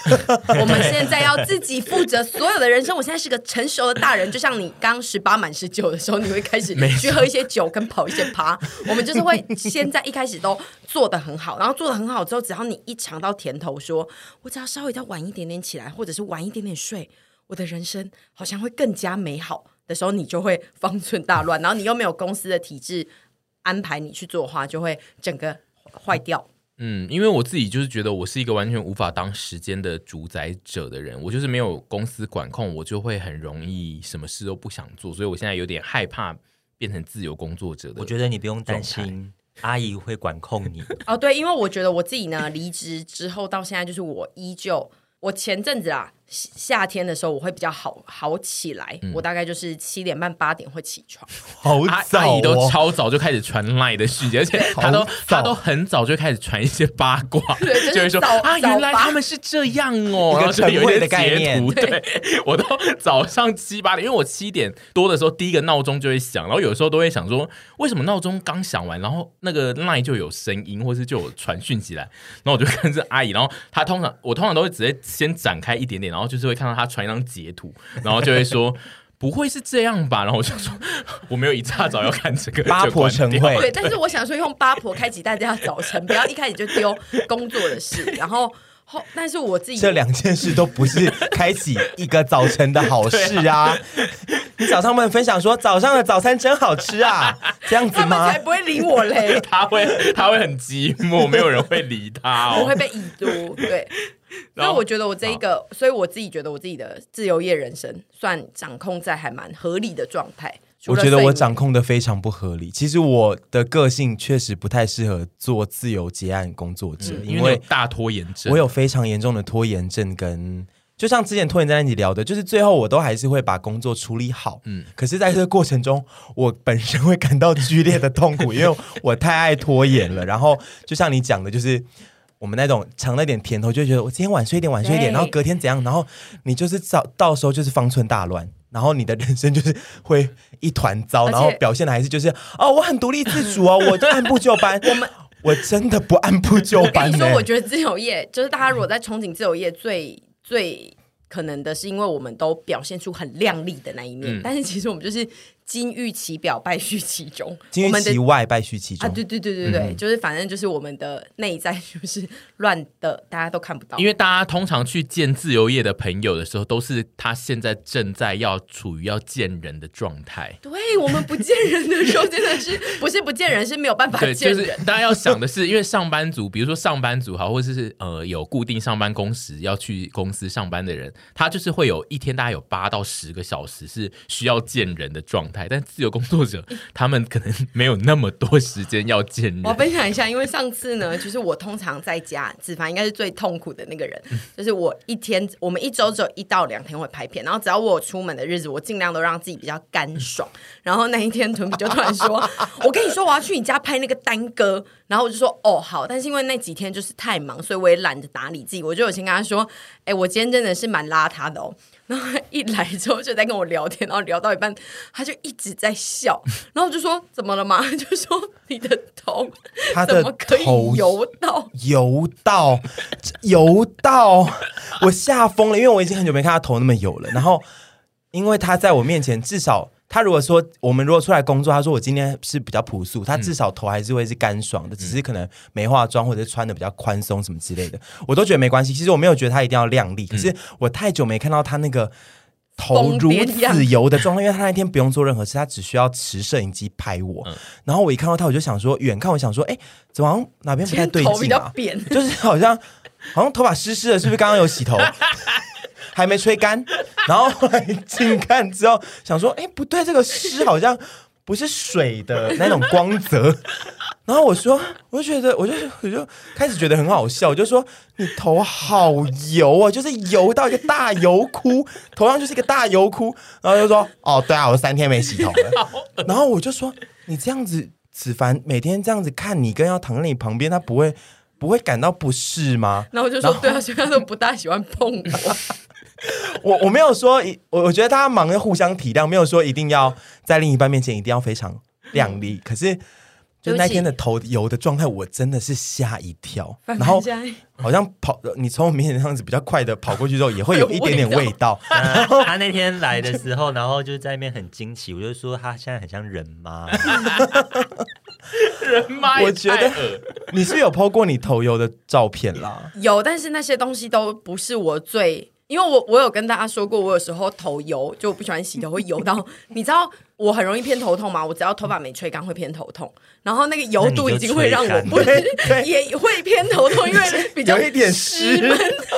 我们现在要自己负责所有的人生。我现在是个成熟的大人，就像你刚十八满十九的时候，你会开始去喝一些酒跟跑一些趴。我们就是会现在一开始都做的很好，然后做的很好之后，只要你一尝到甜头说，说我只要稍微再晚一点点起来，或者是晚一点点睡，我的人生好像会更加美好的时候，你就会方寸大乱。然后你又没有公司的体制安排你去做的话，就会整个坏掉。嗯，因为我自己就是觉得我是一个完全无法当时间的主宰者的人，我就是没有公司管控，我就会很容易什么事都不想做，所以我现在有点害怕变成自由工作者的。我觉得你不用担心阿姨会管控你 哦，对，因为我觉得我自己呢，离职之后到现在，就是我依旧，我前阵子啊。夏天的时候我会比较好好起来，嗯、我大概就是七点半八点会起床。好早、哦，阿姨都超早就开始传 LINE 的讯息，而且她都她都很早就开始传一些八卦，就是、就会说啊，原来他们是这样哦，然后就有一个概念。对，对我都早上七八点，因为我七点多的时候第一个闹钟就会响，然后有时候都会想说，为什么闹钟刚响完，然后那个 LINE 就有声音，或是就有传讯息来，然后我就跟着阿姨，然后她通常我通常都会直接先展开一点点。然后就是会看到他传一张截图，然后就会说不会是这样吧？然后我就说 我没有一大早要看这个八婆晨会，对，但是我想说用八婆开启大家的早晨，不要一开始就丢 工作的事，然后后但是我自己这两件事都不是开启一个早晨的好事啊！啊你早上们分享说早上的早餐真好吃啊，这样子吗？才不会理我嘞，他会他会很寂寞，没有人会理他哦，我会被已读对。那我觉得我这一个，所以我自己觉得我自己的自由业人生算掌控在还蛮合理的状态。我觉得我掌控的非常不合理。其实我的个性确实不太适合做自由结案工作者，嗯、因为大拖延症。我有非常严重的拖延症，跟就像之前拖延在一起聊的，就是最后我都还是会把工作处理好。嗯，可是在这个过程中，我本身会感到剧烈的痛苦，因为我太爱拖延了。然后就像你讲的，就是。我们那种尝了点甜头，就觉得我今天晚睡一点，晚睡一点，然后隔天怎样，然后你就是到到时候就是方寸大乱，然后你的人生就是会一团糟，然后表现的还是就是哦，我很独立自主哦，我就按部就班。我们我真的不按部就班。你说，我觉得自由业就是大家如果在憧憬自由业最最可能的是，因为我们都表现出很亮丽的那一面，嗯、但是其实我们就是。金玉其表，败絮其中。金玉其外，败絮其中。啊，对对对对对，嗯、就是反正就是我们的内在就是乱的，大家都看不到。因为大家通常去见自由业的朋友的时候，都是他现在正在要处于要见人的状态。对，我们不见人的时候，真的是 不是不见人，是没有办法见人。就是大家要想的是，因为上班族，比如说上班族好，或者是呃有固定上班工时要去公司上班的人，他就是会有一天大概有八到十个小时是需要见人的状态。但自由工作者，他们可能没有那么多时间要见人。我分享一下，因为上次呢，就是我通常在家，子凡应该是最痛苦的那个人。就是我一天，我们一周只有一到两天会拍片，然后只要我有出门的日子，我尽量都让自己比较干爽。然后那一天，屯比就突然说：“我跟你说，我要去你家拍那个单歌。”然后我就说：“哦，好。”但是因为那几天就是太忙，所以我也懒得打理自己。我就有先跟他说：“哎，我今天真的是蛮邋遢的哦。”然后一来之后就在跟我聊天，然后聊到一半，他就一直在笑，然后我就说怎么了嘛？就说你的头，他的头可以游到油到油到，我吓疯了，因为我已经很久没看他头那么油了。然后因为他在我面前，至少。他如果说我们如果出来工作，他说我今天是比较朴素，他至少头还是会是干爽的，嗯、只是可能没化妆或者是穿的比较宽松什么之类的，我都觉得没关系。其实我没有觉得他一定要靓丽，可是我太久没看到他那个。头如此油的状态，因为他那天不用做任何事，他只需要持摄影机拍我。嗯、然后我一看到他，我就想说，远看我想说，哎，怎么好像哪边不太对劲啊？就是好像好像头发湿湿的，是不是刚刚有洗头，还没吹干？然后后来近看之后，想说，哎，不对，这个湿好像不是水的那种光泽。然后我说，我就觉得，我就我就开始觉得很好笑，我就说你头好油啊，就是油到一个大油窟，头上就是一个大油窟。然后就说，哦，对啊，我三天没洗头了。然后我就说，你这样子，子凡每天这样子看你，跟要躺在你旁边，他不会不会感到不适吗？然后我就说，对啊，所以他都不大喜欢碰我。我我没有说，我我觉得大家忙要互相体谅，没有说一定要在另一半面前一定要非常靓丽，可是。就那天的头油的状态，我真的是吓一跳。然后好像跑，你从我面前这样子比较快的跑过去之后，也会有 一点点味道。他那天来的时候，然后就在那边很惊奇，我就说他现在很像人妈。人妈，我觉得你是有 po 过你头油的照片啦。有，但是那些东西都不是我最，因为我我有跟大家说过，我有时候头油就不喜欢洗头，会油到你知道。我很容易偏头痛吗，我只要头发没吹干会偏头痛，然后那个油度已经会让我不也会偏头痛，因为比较有一点湿。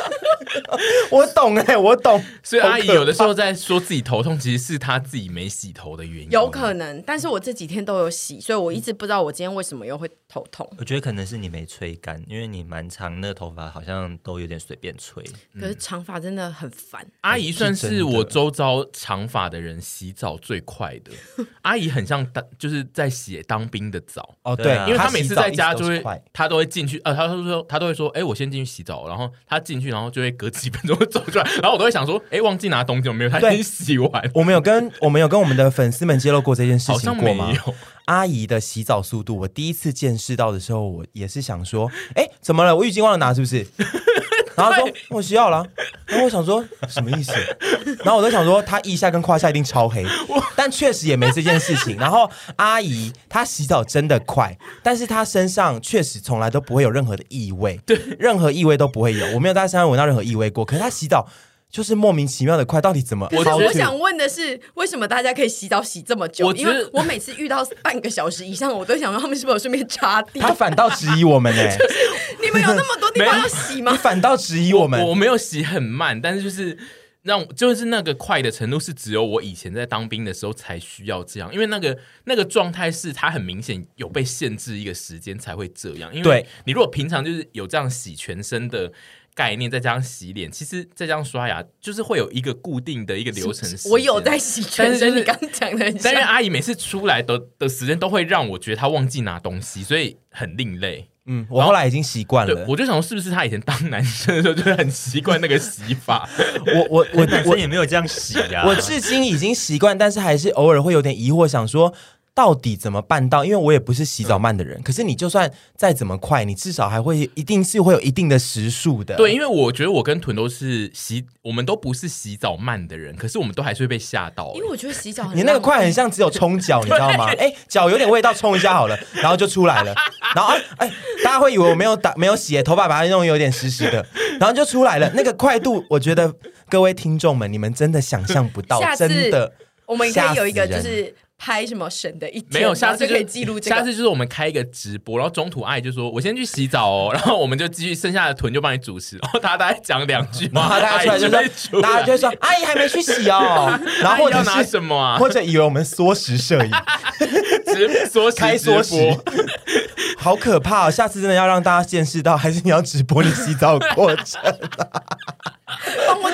我懂哎、欸，我懂。所以阿姨有的时候在说自己头痛，其实是她自己没洗头的原因。有可能，但是我这几天都有洗，所以我一直不知道我今天为什么又会头痛。我觉得可能是你没吹干，因为你蛮长，那个头发好像都有点随便吹。可是长发真的很烦。嗯、阿姨算是我周遭长发的人洗澡最快的。阿姨很像当就是在洗当兵的澡哦，对，因为他每次在家就会，他都会进去，呃，他都说他都会说，哎，我先进去洗澡，然后他进去，然后就会隔几分钟走出来，然后我都会想说，哎，忘记拿东西我没有？他已经洗完。我们有跟我们有跟我们的粉丝们揭露过这件事情过吗？阿姨的洗澡速度，我第一次见识到的时候，我也是想说，哎，怎么了？我浴巾忘了拿，是不是？然后说我洗好了，然后我想说什么意思？然后我在想说，他腋下跟胯下一定超黑，但确实也没这件事情。然后阿姨她洗澡真的快，但是她身上确实从来都不会有任何的异味，对，任何异味都不会有。我没有在她身上闻到任何异味过。可是她洗澡就是莫名其妙的快，到底怎么？我我想问的是，为什么大家可以洗澡洗这么久？因为我每次遇到半个小时以上，我都想说他们是不是有顺便插电？他反倒质疑我们呢、欸。你们有那么多地方要洗吗？你反倒质疑我们我。我没有洗很慢，但是就是让就是那个快的程度是只有我以前在当兵的时候才需要这样，因为那个那个状态是它很明显有被限制一个时间才会这样。因为你如果平常就是有这样洗全身的概念，再加上洗脸，其实再加上刷牙，就是会有一个固定的一个流程。我有在洗全身，就是、你刚讲的，但是阿姨每次出来的的时间都会让我觉得她忘记拿东西，所以很另类。嗯，我后来已经习惯了。我就想说，是不是他以前当男生的时候就很习惯那个洗法？我我我 我也没有这样洗呀、啊。我至今已经习惯，但是还是偶尔会有点疑惑，想说。到底怎么办到？因为我也不是洗澡慢的人，嗯、可是你就算再怎么快，你至少还会一定是会有一定的时速的。对，因为我觉得我跟屯都是洗，我们都不是洗澡慢的人，可是我们都还是会被吓到。因为我觉得洗澡很，你那个快很像只有冲脚，你知道吗？哎，脚有点味道，冲一下好了，然后就出来了。然后哎，大家会以为我没有打没有洗，头发把它弄有点湿湿的，然后就出来了。那个快度，我觉得各位听众们，你们真的想象不到，真的。我们可以有一个就是。拍什么神的一天？没有，下次就，可以记录这个。下次就是我们开一个直播，然后中途阿姨就说：“我先去洗澡哦。”然后我们就继续剩下的臀就帮你主持。然后他大概讲两句话，然后大家出来就说：“大家就会说阿姨还没去洗哦。”然后或者拿什么啊？或者以为我们缩时摄影，直缩开缩时，好可怕哦！下次真的要让大家见识到，还是你要直播你洗澡的过程啊？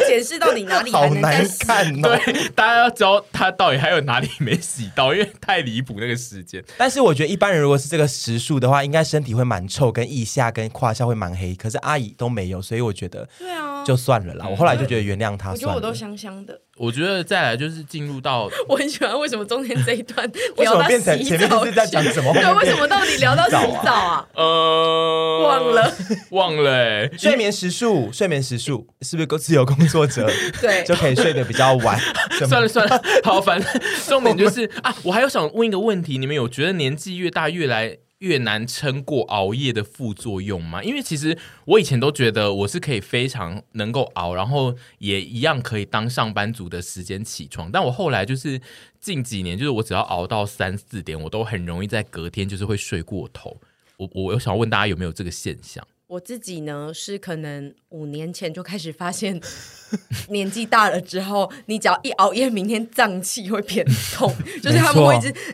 帮我解释到底哪里好难看哦！对，大家要知道他到底还有哪里没洗到，因为太离谱那个时间。但是我觉得一般人如果是这个时数的话，应该身体会蛮臭，跟腋下跟胯下会蛮黑。可是阿姨都没有，所以我觉得对啊，就算了啦。我后来就觉得原谅他算了。我觉得我都香香的。我觉得再来就是进入到，我很喜欢为什么中间这一段 为什么变成前面是在讲什么？对，为什么到底聊到洗澡啊？呃，忘了，忘了、欸。睡眠时数，睡眠时数是不是自由工作者对就可以睡得比较晚？算了算了，好，反正重点就是啊，我还有想问一个问题，你们有觉得年纪越大越来越难撑过熬夜的副作用吗？因为其实我以前都觉得我是可以非常能够熬，然后也一样可以当上班族的时间起床。但我后来就是近几年，就是我只要熬到三四点，我都很容易在隔天就是会睡过头。我我想问大家有没有这个现象？我自己呢是可能五年前就开始发现，年纪大了之后，你只要一熬夜，明天脏器会偏痛，就是他们会一直。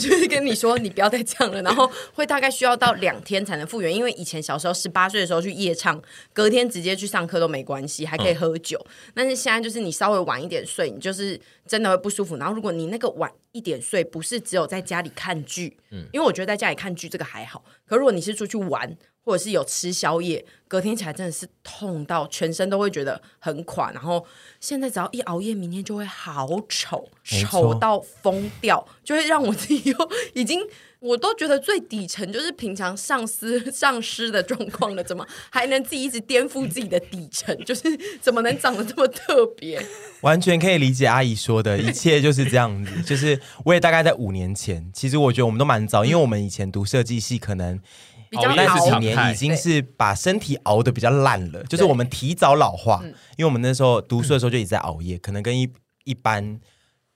就是跟你说，你不要再这样了，然后会大概需要到两天才能复原。因为以前小时候十八岁的时候去夜唱，隔天直接去上课都没关系，还可以喝酒。但是现在就是你稍微晚一点睡，你就是真的会不舒服。然后如果你那个晚一点睡，不是只有在家里看剧，嗯，因为我觉得在家里看剧这个还好。可如果你是出去玩，或者是有吃宵夜，隔天起来真的是痛到全身都会觉得很垮。然后现在只要一熬夜，明天就会好丑，丑到疯掉，就会让我自己又已经，我都觉得最底层就是平常上司丧失的状况了，怎么还能自己一直颠覆自己的底层？就是怎么能长得这么特别？完全可以理解阿姨说的一切就是这样子。就是我也大概在五年前，其实我觉得我们都蛮早，因为我们以前读设计系，可能。那几年已经是把身体熬得比较烂了，就是我们提早老化，因为我们那时候读书的时候就一直在熬夜，可能跟一一般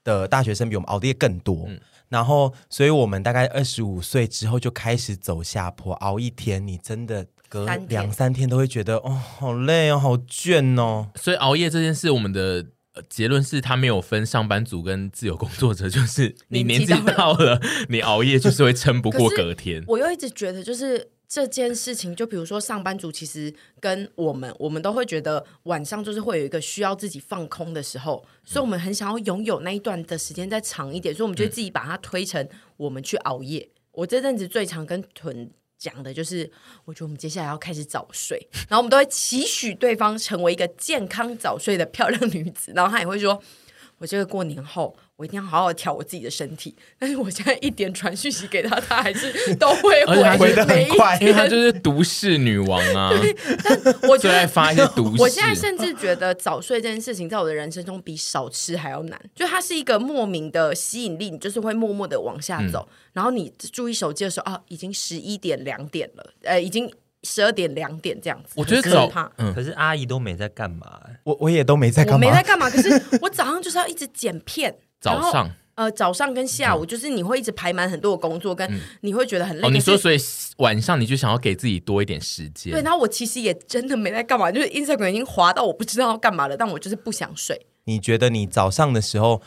的大学生比，我们熬的夜更多。然后，所以我们大概二十五岁之后就开始走下坡，熬一天，你真的隔两三天都会觉得哦，好累哦，好倦哦。所以熬夜这件事，我们的。结论是他没有分上班族跟自由工作者，就是 你年纪到了，你熬夜就是会撑不过隔天。我又一直觉得，就是这件事情，就比如说上班族，其实跟我们，我们都会觉得晚上就是会有一个需要自己放空的时候，所以我们很想要拥有那一段的时间再长一点，所以我们就自己把它推成我们去熬夜。我这阵子最常跟屯。讲的就是，我觉得我们接下来要开始早睡，然后我们都会期许对方成为一个健康早睡的漂亮女子，然后她也会说，我这个过年后。我一定要好好调我自己的身体，但是我现在一点传讯息给他，他还是都会回，回的很快，因为他就是毒誓女王啊。但我觉得发一些毒誓，我现在甚至觉得早睡这件事情，在我的人生中比少吃还要难。就它是一个莫名的吸引力，你就是会默默的往下走。嗯、然后你注意手机的时候，啊，已经十一点两点了，呃，已经。十二点两点这样子，我觉得早，嗯，可是阿姨都没在干嘛，我我也都没在干嘛，我没在干嘛。可是我早上就是要一直剪片，早上呃早上跟下午，就是你会一直排满很多的工作，跟你会觉得很累。哦，你说所以晚上你就想要给自己多一点时间？对，然后我其实也真的没在干嘛，就是 Instagram 已经滑到我不知道要干嘛了，但我就是不想睡。你觉得你早上的时候？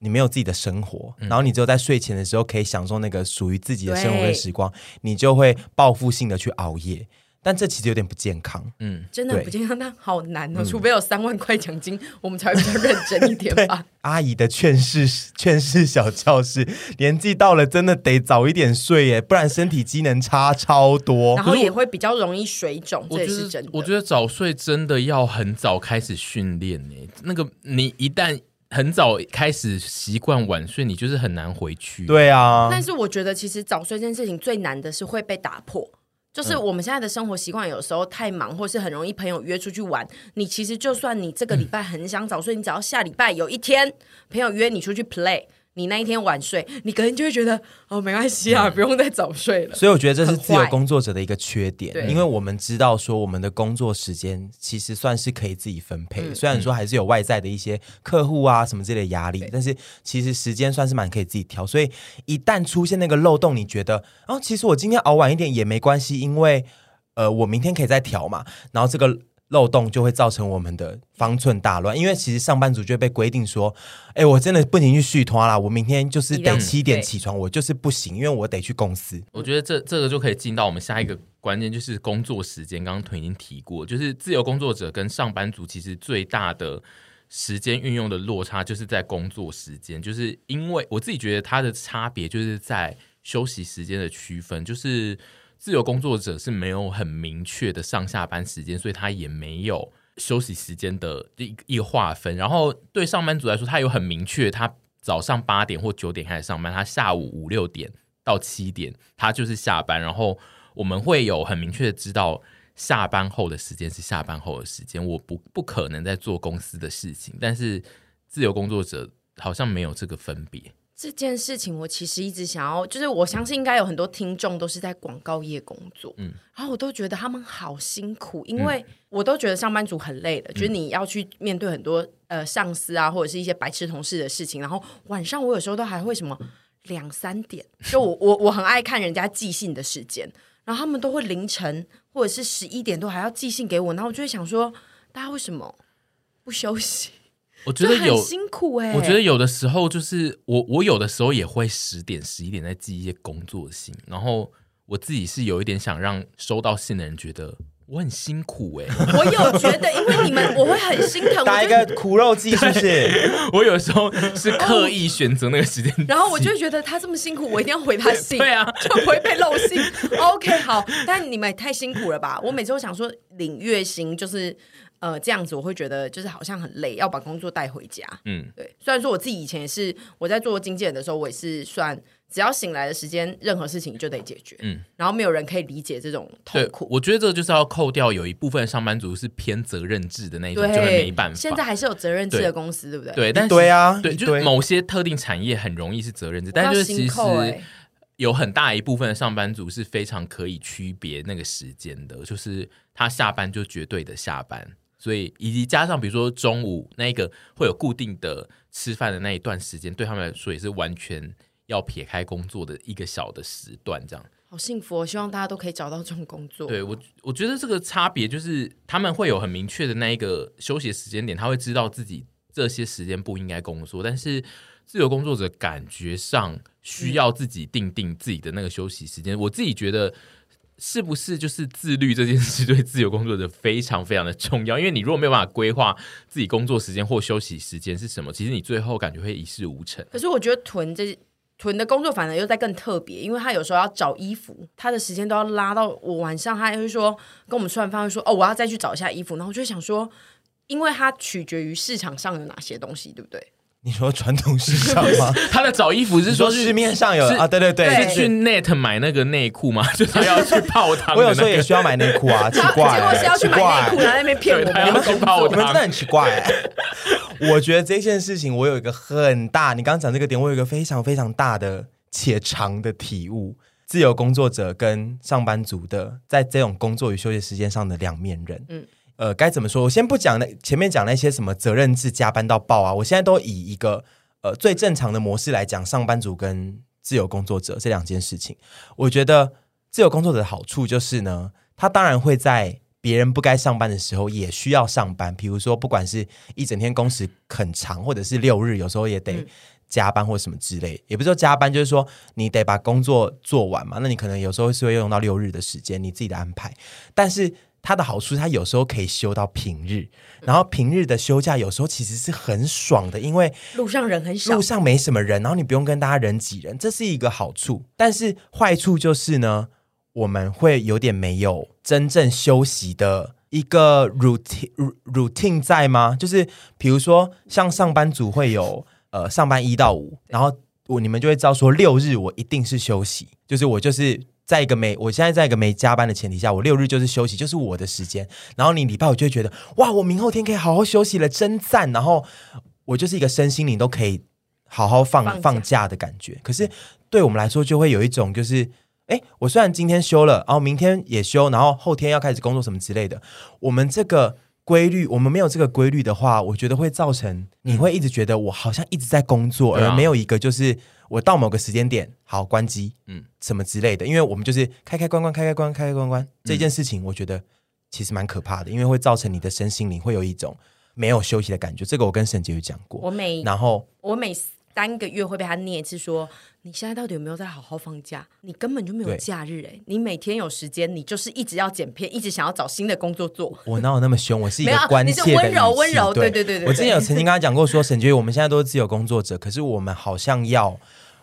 你没有自己的生活，然后你只有在睡前的时候可以享受那个属于自己的生活跟时光，你就会报复性的去熬夜，但这其实有点不健康，嗯，真的不健康，但好难哦，除非有三万块奖金，我们才会比较认真一点吧。阿姨的劝世劝世小教室，年纪到了真的得早一点睡耶，不然身体机能差超多，然后也会比较容易水肿，这也是真的。我觉得早睡真的要很早开始训练呢，那个你一旦。很早开始习惯晚睡，你就是很难回去。对啊，但是我觉得其实早睡这件事情最难的是会被打破，就是我们现在的生活习惯有时候太忙，或是很容易朋友约出去玩。你其实就算你这个礼拜很想早睡，嗯、你只要下礼拜有一天朋友约你出去 play。你那一天晚睡，你可能就会觉得哦，没关系啊，嗯、不用再早睡了。所以我觉得这是自由工作者的一个缺点，因为我们知道说我们的工作时间其实算是可以自己分配虽然说还是有外在的一些客户啊什么之类的压力，但是其实时间算是蛮可以自己调。所以一旦出现那个漏洞，你觉得哦，其实我今天熬晚一点也没关系，因为呃，我明天可以再调嘛。然后这个。漏洞就会造成我们的方寸大乱，因为其实上班族就会被规定说，哎，我真的不能去续拖啦，我明天就是得七点起床，我就是不行，因为我得去公司。我觉得这这个就可以进到我们下一个关键，就是工作时间。刚刚腿已经提过，就是自由工作者跟上班族其实最大的时间运用的落差，就是在工作时间，就是因为我自己觉得它的差别就是在休息时间的区分，就是。自由工作者是没有很明确的上下班时间，所以他也没有休息时间的一一划分。然后对上班族来说，他有很明确，他早上八点或九点开始上班，他下午五六点到七点他就是下班。然后我们会有很明确的知道。下班后的时间是下班后的时间，我不不可能在做公司的事情，但是自由工作者好像没有这个分别。这件事情我其实一直想要，就是我相信应该有很多听众都是在广告业工作，嗯，然后我都觉得他们好辛苦，因为我都觉得上班族很累的，嗯、就是你要去面对很多呃上司啊或者是一些白痴同事的事情，然后晚上我有时候都还会什么两三点，就我我我很爱看人家寄信的时间。然后他们都会凌晨或者是十一点多还要寄信给我，然后我就会想说，大家为什么不休息？我觉得有辛苦哎、欸。我觉得有的时候就是我，我有的时候也会十点、十一点在寄一些工作信，然后我自己是有一点想让收到信的人觉得。我很辛苦哎、欸，我有觉得，因为你们我会很心疼，打一个苦肉计是不是？我有时候是刻意选择那个时间，然后我就觉得他这么辛苦，我一定要回他信，对啊，就不会被漏信。OK，好，但你们也太辛苦了吧？我每次都想说领月薪就是呃这样子，我会觉得就是好像很累，要把工作带回家。嗯，对。虽然说我自己以前也是我在做经纪人的时候，我也是算。只要醒来的时间，任何事情就得解决。嗯，然后没有人可以理解这种痛苦。我觉得这个就是要扣掉有一部分上班族是偏责任制的那一种，就会没办法。现在还是有责任制的公司，对，对不对？对，但是对啊，对，就是某些特定产业很容易是责任制，但就是其实有很大一部分的上班族是非常可以区别那个时间的，就是他下班就绝对的下班，所以以及加上比如说中午那个会有固定的吃饭的那一段时间，对他们来说也是完全。要撇开工作的一个小的时段，这样好幸福哦！希望大家都可以找到这种工作。对我，我觉得这个差别就是他们会有很明确的那一个休息时间点，他会知道自己这些时间不应该工作。但是自由工作者感觉上需要自己定定自己的那个休息时间。嗯、我自己觉得是不是就是自律这件事对自由工作者非常非常的重要？因为你如果没有办法规划自己工作时间或休息时间是什么，其实你最后感觉会一事无成。可是我觉得囤这。囤的工作反而又在更特别，因为他有时候要找衣服，他的时间都要拉到我晚上，他还会说跟我们吃完饭会说哦，我要再去找一下衣服，然后我就想说，因为它取决于市场上有哪些东西，对不对？你说传统市场吗？他的找衣服是说市面上有啊？对对对，是去 Net 买那个内裤吗？就是要去泡汤。我有时候也需要买内裤啊，奇怪，结果是要去买内裤，在那边骗我们，要去泡汤，你们真的很奇怪。我觉得这件事情，我有一个很大，你刚刚讲这个点，我有一个非常非常大的且长的体悟：自由工作者跟上班族的在这种工作与休息时间上的两面人。嗯。呃，该怎么说？我先不讲那前面讲那些什么责任制、加班到爆啊！我现在都以一个呃最正常的模式来讲，上班族跟自由工作者这两件事情。我觉得自由工作者的好处就是呢，他当然会在别人不该上班的时候也需要上班，比如说不管是一整天工时很长，或者是六日有时候也得加班或什么之类。也不是说加班，就是说你得把工作做完嘛。那你可能有时候是会用到六日的时间，你自己的安排，但是。它的好处，它有时候可以休到平日，然后平日的休假有时候其实是很爽的，因为路上人很少，路上没什么人，然后你不用跟大家人挤人，这是一个好处。但是坏处就是呢，我们会有点没有真正休息的一个 routine routine 在吗？就是比如说像上班族会有呃上班一到五，然后我你们就会知道说六日我一定是休息，就是我就是。在一个没，我现在在一个没加班的前提下，我六日就是休息，就是我的时间。然后你礼拜五就会觉得，哇，我明后天可以好好休息了，真赞。然后我就是一个身心灵都可以好好放放假，的感觉。可是对我们来说，就会有一种就是，哎，我虽然今天休了，然后明天也休，然后后天要开始工作什么之类的，我们这个。规律，我们没有这个规律的话，我觉得会造成你会一直觉得我好像一直在工作，而没有一个就是我到某个时间点好关机，嗯，什么之类的。因为我们就是开开关关，开开关，开开关关这件事情，我觉得其实蛮可怕的，因为会造成你的身心灵会有一种没有休息的感觉。这个我跟沈杰宇讲过，我每然后我每三个月会被他念一次说。你现在到底有没有在好好放假？你根本就没有假日哎、欸！你每天有时间，你就是一直要剪片，一直想要找新的工作做。我哪有那么凶？我是一个关切的、啊、温柔温柔，对对对对。我之前有曾经跟他讲过说，沈婕妤，我们现在都是自由工作者，可是我们好像要，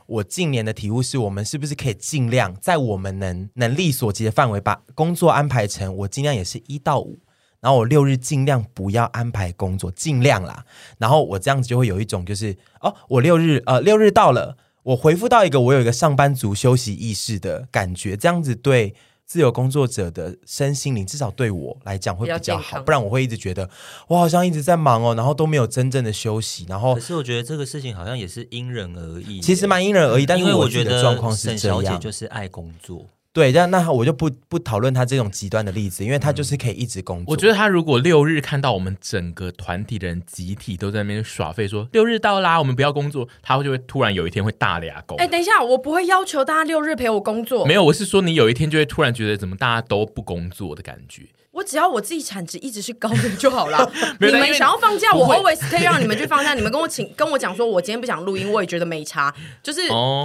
我近年的体悟是我们是不是可以尽量在我们能能力所及的范围，把工作安排成我尽量也是一到五。然后我六日尽量不要安排工作，尽量啦。然后我这样子就会有一种就是哦，我六日呃六日到了，我回复到一个我有一个上班族休息意识的感觉，这样子对。自由工作者的身心灵，至少对我来讲会比较好，不然我会一直觉得我好像一直在忙哦，然后都没有真正的休息。然后，可是我觉得这个事情好像也是因人而异，其实蛮因人而异。但是我觉得状况是这样，沈小姐就是爱工作。对，但那我就不不讨论他这种极端的例子，因为他就是可以一直工作。我觉得他如果六日看到我们整个团体的人集体都在那边耍废，说六日到啦，我们不要工作，他就会突然有一天会大俩狗。哎，等一下，我不会要求大家六日陪我工作。没有，我是说你有一天就会突然觉得怎么大家都不工作的感觉。我只要我自己产值一直是高的就好了。你们想要放假，我 always 可以让你们去放假。你们跟我请跟我讲说，我今天不想录音，我也觉得没差。就是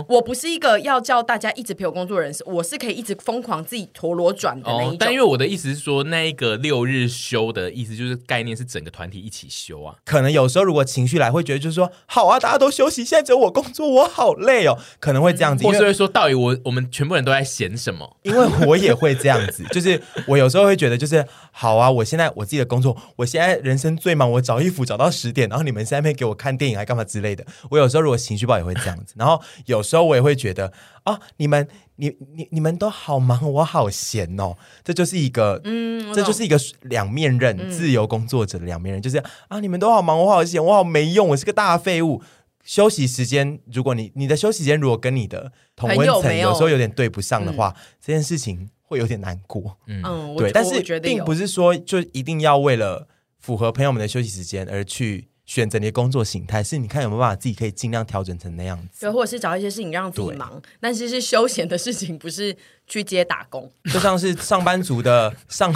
我不是一个要叫大家一直陪我工作的人，我是可以一直疯狂自己陀螺转的那一种。但因为我的意思是说，那一个六日休的意思就是概念是整个团体一起休啊。可能有时候如果情绪来，会觉得就是说，好啊，大家都休息，现在只有我工作，我好累哦。可能会这样子，或是会说，到底我我们全部人都在闲什么？因为我也会这样子，就是我有时候会觉得就是好啊。我现在我自己的工作，我现在人生最忙，我找衣服找到十点，然后你们在那边给我看电影还干嘛之类的。我有时候如果情绪不好也会这样子，然后有时候我也会觉得啊，你们你你你们都好忙，我好闲哦。这就是一个嗯，这就是一个两面刃，嗯、自由工作者的两面刃，就是啊，你们都好忙，我好闲，我好没用，我是个大废物。休息时间，如果你你的休息时间如果跟你的同温层有时候有点对不上的话，嗯、这件事情。会有点难过，嗯，对，但是并不是说就一定要为了符合朋友们的休息时间而去选择你的工作形态，是你看有没有办法自己可以尽量调整成那样子，对，或者是找一些事情让自己忙，但是是休闲的事情，不是去接打工，就像是上班族的上，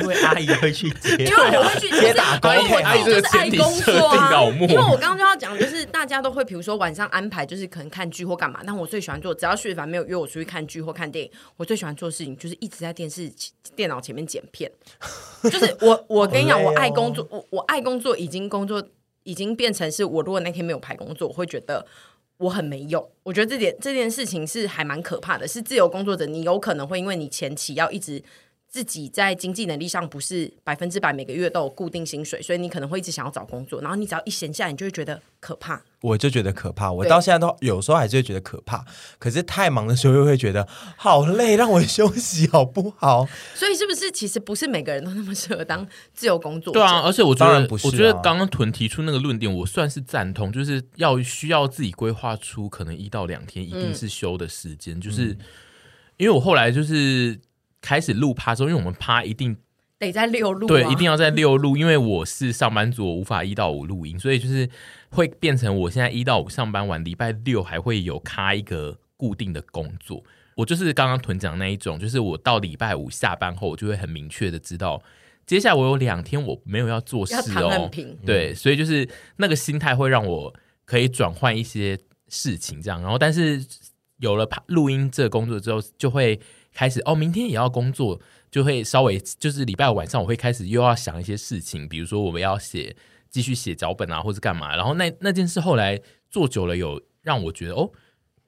因为阿姨会去接，因为我会去接打工，我阿姨就是爱工作啊。因为我刚刚就要讲，就是大家都会，比如说晚上安排，就是可能看剧或干嘛。但我最喜欢做，只要徐凡没有约我出去看剧或看电影，我最喜欢做的事情就是一直在电视电脑前面剪片。就是我，我跟你讲，我爱工作，我我爱工作，已经工作。已经变成是我，如果那天没有排工作，我会觉得我很没用。我觉得这点这件事情是还蛮可怕的。是自由工作者，你有可能会因为你前期要一直自己在经济能力上不是百分之百每个月都有固定薪水，所以你可能会一直想要找工作。然后你只要一闲下来，你就会觉得可怕。我就觉得可怕，我到现在都有时候还是会觉得可怕。可是太忙的时候又会觉得好累，让我休息好不好？所以是不是其实不是每个人都那么适合当自由工作者？对啊，而且我觉得，啊、我觉得刚刚屯提出那个论点，我算是赞同，就是要需要自己规划出可能一到两天一定是休的时间，嗯、就是因为我后来就是开始录趴之后，因为我们趴一定。得在六录，对，一定要在六录，因为我是上班族，我无法一到五录音，所以就是会变成我现在一到五上班完，礼拜六还会有开一个固定的工作。我就是刚刚屯讲那一种，就是我到礼拜五下班后，我就会很明确的知道，接下来我有两天我没有要做事哦。对，所以就是那个心态会让我可以转换一些事情，这样。然后，但是有了录音这个工作之后，就会开始哦，明天也要工作。就会稍微就是礼拜五晚上，我会开始又要想一些事情，比如说我们要写继续写脚本啊，或者干嘛。然后那那件事后来做久了，有让我觉得哦，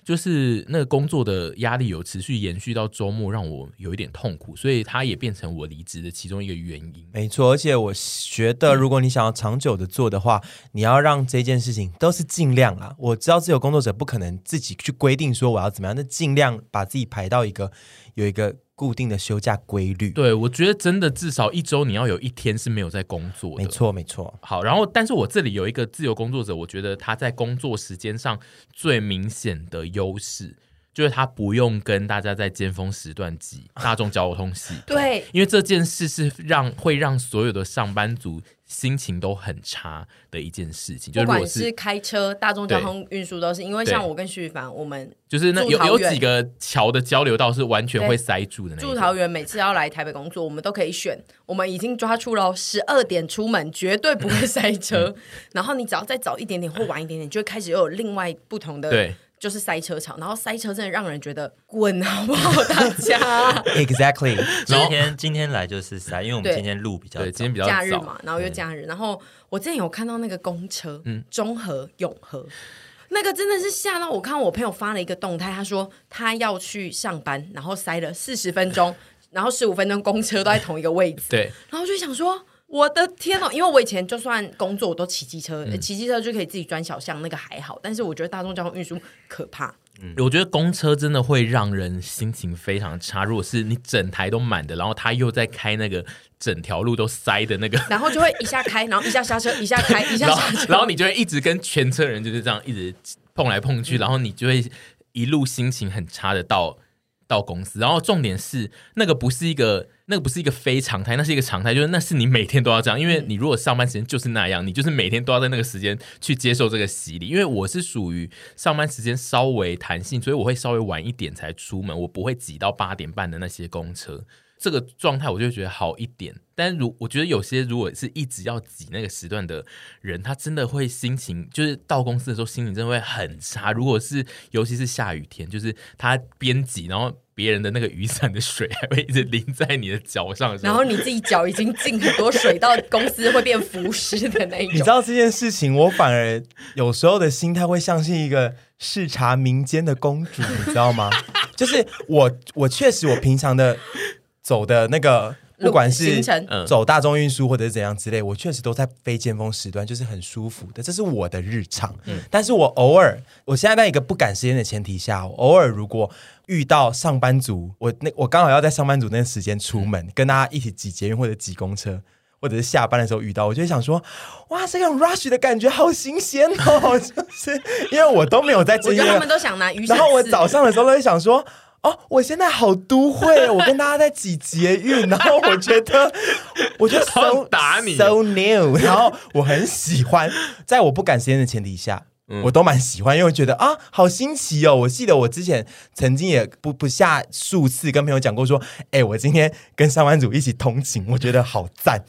就是那个工作的压力有持续延续到周末，让我有一点痛苦，所以它也变成我离职的其中一个原因。没错，而且我觉得，如果你想要长久的做的话，嗯、你要让这件事情都是尽量啊。我知道自由工作者不可能自己去规定说我要怎么样，那尽量把自己排到一个有一个。固定的休假规律，对，我觉得真的至少一周你要有一天是没有在工作的。没错没错。好，然后但是我这里有一个自由工作者，我觉得他在工作时间上最明显的优势，就是他不用跟大家在尖峰时段挤大众交通系统。对，因为这件事是让会让所有的上班族。心情都很差的一件事情，就不管是开车、大众交通运输，都是因为像我跟徐凡，我们就是那有有几个桥的交流道是完全会塞住的。那住桃园每次要来台北工作，我们都可以选，我们已经抓出了十二点出门，绝对不会塞车。然后你只要再早一点点或晚一点点，就会开始又有另外不同的对。就是塞车场，然后塞车真的让人觉得滚好不好？大家，Exactly。今天今天来就是塞，因为我们今天路比较对，今天比较假日嘛，然后又假日，然后我之前有看到那个公车，嗯，中和永和，那个真的是吓到我。看我朋友发了一个动态，他说他要去上班，然后塞了四十分钟，然后十五分钟公车都在同一个位置。对，然后就想说，我的天哦，因为我以前就算工作我都骑机车，骑机车就可以自己钻小巷，那个还好。但是我觉得大众交通运输可怕。嗯，我觉得公车真的会让人心情非常差。如果是你整台都满的，然后他又在开那个整条路都塞的那个，然后就会一下开，然后一下刹车，一下开，一下刹车，然后你就会一直跟全车人就是这样一直碰来碰去，然后你就会一路心情很差的到到公司。然后重点是那个不是一个。那个不是一个非常态，那是一个常态，就是那是你每天都要这样，因为你如果上班时间就是那样，你就是每天都要在那个时间去接受这个洗礼。因为我是属于上班时间稍微弹性，所以我会稍微晚一点才出门，我不会挤到八点半的那些公车。这个状态我就觉得好一点。但如我觉得有些如果是一直要挤那个时段的人，他真的会心情就是到公司的时候心情真的会很差。如果是尤其是下雨天，就是他边挤然后。别人的那个雨伞的水还会一直淋在你的脚上，然后你自己脚已经进很多水到公司会变浮尸的那一种。你知道这件事情，我反而有时候的心态会像是一个视察民间的公主，你知道吗？就是我，我确实我平常的走的那个。不管是走大众运输或者是怎样之类，我确实都在非尖峰时段，就是很舒服的，这是我的日常。嗯，但是我偶尔，我现在在一个不赶时间的前提下，我偶尔如果遇到上班族，我那我刚好要在上班族那个时间出门，跟大家一起挤捷运或者挤公车，或者是下班的时候遇到，我就会想说，哇，这种 rush 的感觉好新鲜哦，就是因为我都没有在这，我觉得他们都想拿雨伞，然后我早上的时候都会想说。哦，我现在好都会，我跟大家在挤捷运，然后我觉得，我觉得 so 打你 so new，然后我很喜欢，在我不赶时间的前提下，嗯、我都蛮喜欢，因为我觉得啊，好新奇哦！我记得我之前曾经也不不下数次跟朋友讲过说，哎，我今天跟上班族一起通勤，我觉得好赞。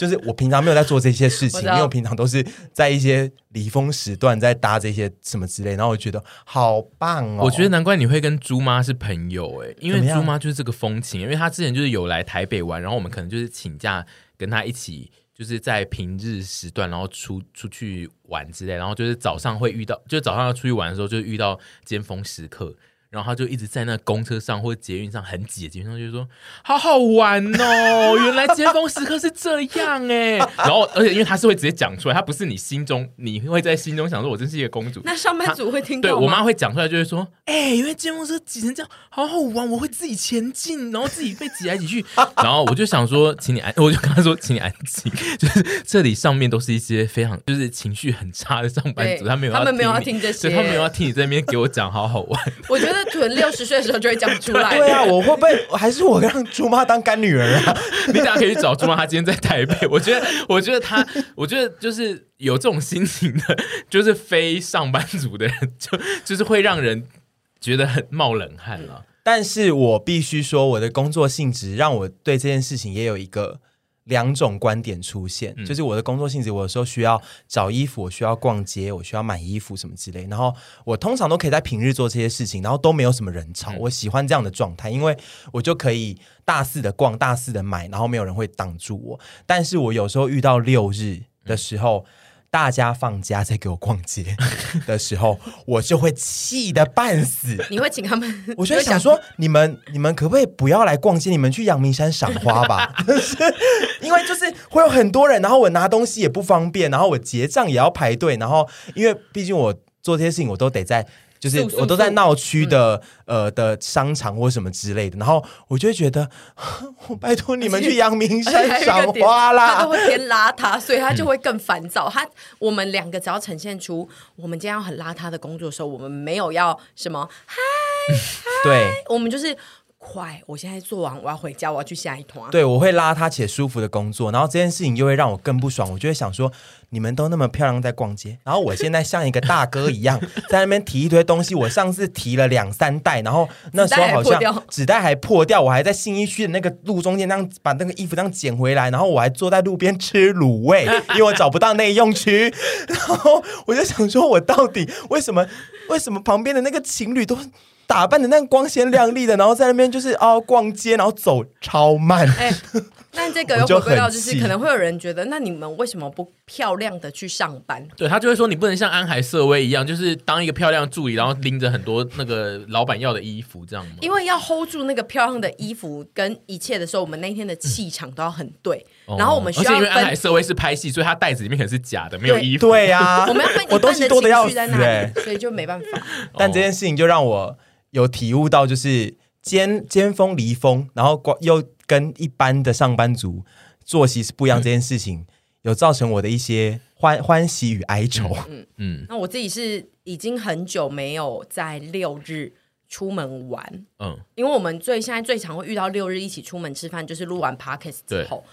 就是我平常没有在做这些事情，因为我平常都是在一些离峰时段在搭这些什么之类，然后我觉得好棒哦。我觉得难怪你会跟猪妈是朋友哎，因为猪妈就是这个风情，因为她之前就是有来台北玩，然后我们可能就是请假跟她一起，就是在平日时段然后出出去玩之类，然后就是早上会遇到，就是早上要出去玩的时候就遇到尖峰时刻。然后他就一直在那公车上或者捷运上很挤的捷运上，就说好好玩哦，原来尖峰时刻是这样哎。然后而且因为他是会直接讲出来，他不是你心中你会在心中想说我真是一个公主。那上班族会听到对我妈会讲出来，就是说哎，因为尖峰车挤成这样，好好玩，我会自己前进，然后自己被挤来挤去。然后我就想说，请你安，我就跟他说，请你安静，就是这里上面都是一些非常就是情绪很差的上班族，他没有他们没有要听这些，他没有要听你在那边给我讲好好玩。我觉得。屯六十岁的时候就会讲出来。对啊，我会不会还是我让猪妈当干女儿啊？你等下可以去找猪妈，她今天在台北。我觉得，我觉得她，我觉得就是有这种心情的，就是非上班族的人，就就是会让人觉得很冒冷汗了。但是我必须说，我的工作性质让我对这件事情也有一个。两种观点出现，就是我的工作性质，我有时候需要找衣服，我需要逛街，我需要买衣服什么之类。然后我通常都可以在平日做这些事情，然后都没有什么人潮。我喜欢这样的状态，因为我就可以大肆的逛，大肆的买，然后没有人会挡住我。但是我有时候遇到六日的时候。大家放假在给我逛街 的时候，我就会气得半死。你会请他们？我就会想说，你们你们可不可以不要来逛街？你们去阳明山赏花吧。因为就是会有很多人，然后我拿东西也不方便，然后我结账也要排队，然后因为毕竟我做这些事情，我都得在。就是我都在闹区的呃的商场或什么之类的，然后我就会觉得，我拜托你们去阳明山赏花啦。他都会偏邋遢，所以他就会更烦躁。他我们两个只要呈现出我们今天要很邋遢的工作的时候，我们没有要什么嗨，对，我们就是。快！我现在做完，我要回家，我要去下一团。对，我会邋遢且舒服的工作，然后这件事情又会让我更不爽。我就会想说，你们都那么漂亮在逛街，然后我现在像一个大哥一样 在那边提一堆东西。我上次提了两三袋，然后那时候好像纸袋还破掉，我还在新一区的那个路中间那样把那个衣服这样捡回来，然后我还坐在路边吃卤味，因为我找不到内用区。然后我就想说，我到底为什么？为什么旁边的那个情侣都？打扮的那光鲜亮丽的，然后在那边就是哦逛街，然后走超慢。欸、那这个 又回归到，就是可能会有人觉得，那你们为什么不漂亮的去上班？对，他就会说，你不能像安海瑟薇一样，就是当一个漂亮助理，然后拎着很多那个老板要的衣服这样吗？因为要 hold 住那个漂亮的衣服跟一切的时候，我们那天的气场都要很对。嗯、然后我们需要，因为安海瑟薇是拍戏，所以她袋子里面可能是假的，没有衣服。对呀、啊，我们要分一半的情绪在那里，所以就没办法。但这件事情就让我有体悟到，就是尖尖峰离峰，然后又跟一般的上班族。作息是不一样，这件事情、嗯、有造成我的一些欢欢喜与哀愁。嗯嗯，那我自己是已经很久没有在六日出门玩。嗯，因为我们最现在最常会遇到六日一起出门吃饭，就是录完 podcast 之后，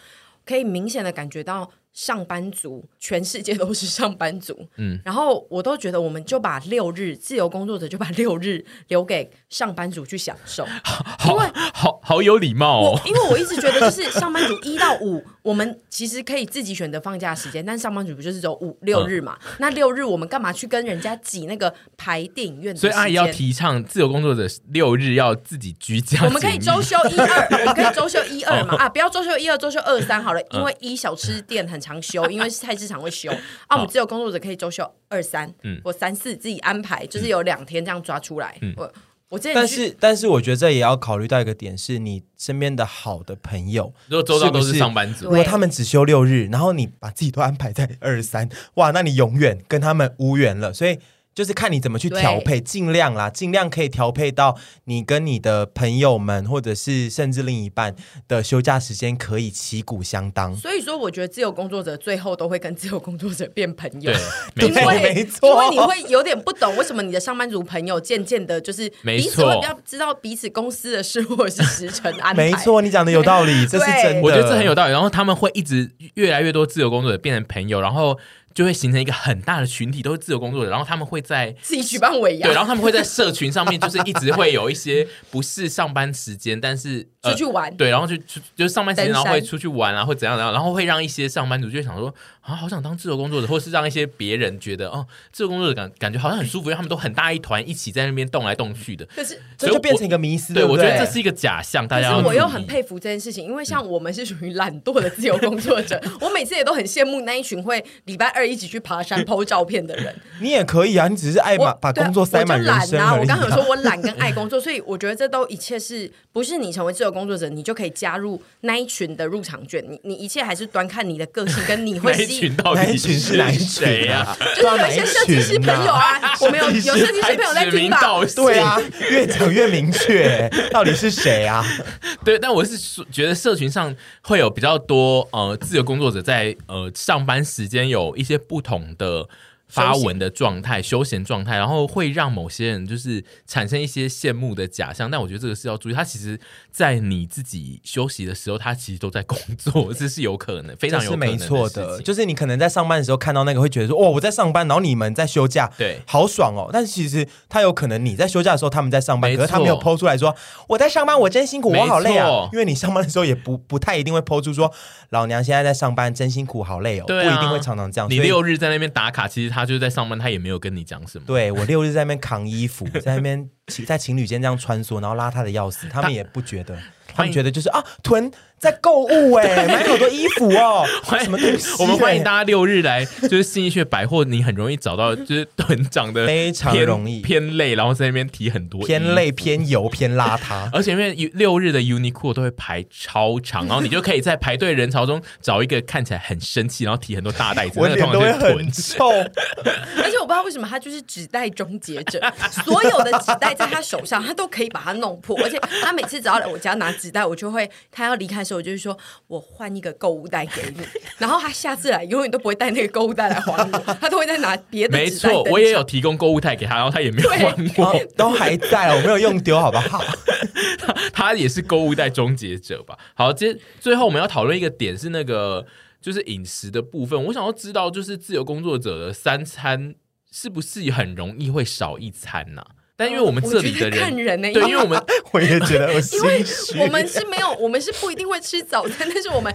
可以明显的感觉到。上班族，全世界都是上班族，嗯，然后我都觉得，我们就把六日自由工作者就把六日留给上班族去享受，因为好好，好有礼貌哦。因为我一直觉得，就是 上班族一到五，我们其实可以自己选择放假时间，但上班族不就是走五六日嘛？嗯、那六日我们干嘛去跟人家挤那个排电影院？所以阿姨要提倡自由工作者六日要自己居家，我们可以周休一二，我们可以周休一二嘛？啊，不要周休一二，周休二三好了，因为一小吃店很。常休，因为是 菜市场会休啊。我们自由工作者可以周休二三，嗯，或三四自己安排，就是有两天这样抓出来。嗯、我我这，但是但是我觉得这也要考虑到一个点，是你身边的好的朋友，如果周到都是上班族，如果他们只休六日，然后你把自己都安排在二三，哇，那你永远跟他们无缘了。所以。就是看你怎么去调配，尽量啦，尽量可以调配到你跟你的朋友们，或者是甚至另一半的休假时间可以旗鼓相当。所以说，我觉得自由工作者最后都会跟自由工作者变朋友，对，因为没错，因为你会有点不懂为什么你的上班族朋友渐渐的，就是彼此会比较知道彼此公司的事或者是时辰安排。没错，你讲的有道理，这是真的，我觉得这很有道理。然后他们会一直越来越多自由工作者变成朋友，然后。就会形成一个很大的群体，都是自由工作者，然后他们会在自己举办尾牙，对，然后他们会在社群上面，就是一直会有一些不是上班时间，但是、呃、出去玩，对，然后就就就上班时间，然后会出去玩啊，或怎样怎样，然后会让一些上班族就会想说啊，好想当自由工作者，或是让一些别人觉得哦，自由工作者感感觉好像很舒服，因为他们都很大一团，一起在那边动来动去的。可是这就变成一个迷思，对，我觉得这是一个假象。大家，我又很佩服这件事情，因为像我们是属于懒惰的自由工作者，我每次也都很羡慕那一群会礼拜二一起去爬山。剖照片的人，你也可以啊，你只是爱把把工作塞满人生。我刚刚有说我懒跟爱工作，所以我觉得这都一切是不是你成为自由工作者，你就可以加入那一群的入场券。你你一切还是端看你的个性跟你会吸引。群到底是哪一谁呀？就是有一些设计师朋友啊，我们有有设计师朋友在听吧？对啊，越讲越明确，到底是谁啊？对，但我是觉得社群上会有比较多呃自由工作者在呃上班时间有一些不同的。发文的状态、休闲状态，然后会让某些人就是产生一些羡慕的假象。但我觉得这个是要注意，他其实，在你自己休息的时候，他其实都在工作，这是有可能，非常有可能。是没错的，就是你可能在上班的时候看到那个，会觉得说：“哦，我在上班，然后你们在休假，对，好爽哦。”但是其实他有可能你在休假的时候，他们在上班，可是他没有 po 出来说：“我在上班，我真辛苦，我好累啊。”因为你上班的时候也不不太一定会 po 出说：“老娘现在在上班，真辛苦，好累哦。啊”不一定会常常这样。你六日在那边打卡，其实他就是在上班，他也没有跟你讲什么。对，我六日在那边扛衣服，在那边在情侣间这样穿梭，然后邋遢的要死，他们也不觉得。他们觉得就是啊，囤在购物哎，买好多衣服哦。什么东西？我们欢迎大家六日来，就是信义区百货，你很容易找到，就是囤长得 非常容易偏累，然后在那边提很多偏累、偏油、偏邋遢。而且因为六日的 Uniqlo 都会排超长，然后你就可以在排队人潮中找一个看起来很生气，然后提很多大袋子，我脸都会很臭。而且我不知道为什么他就是纸袋终结者，所有的纸袋在他手上，他都可以把它弄破。而且他每次只要来我家拿纸。纸袋我就会，他要离开的时候，我就会说，我换一个购物袋给你。然后他下次来，永远都不会带那个购物袋来还我，他都会再拿别的。没错，我也有提供购物袋给他，然后他也没有还我，都还在，我没有用丢，好不好？他他也是购物袋终结者吧？好，接最后我们要讨论一个点是那个就是饮食的部分。我想要知道，就是自由工作者的三餐是不是很容易会少一餐呢、啊？但因为我们这里的人，看人呢，对，因为我们 我也觉得，因为我们是没有，我们是不一定会吃早餐，但是我们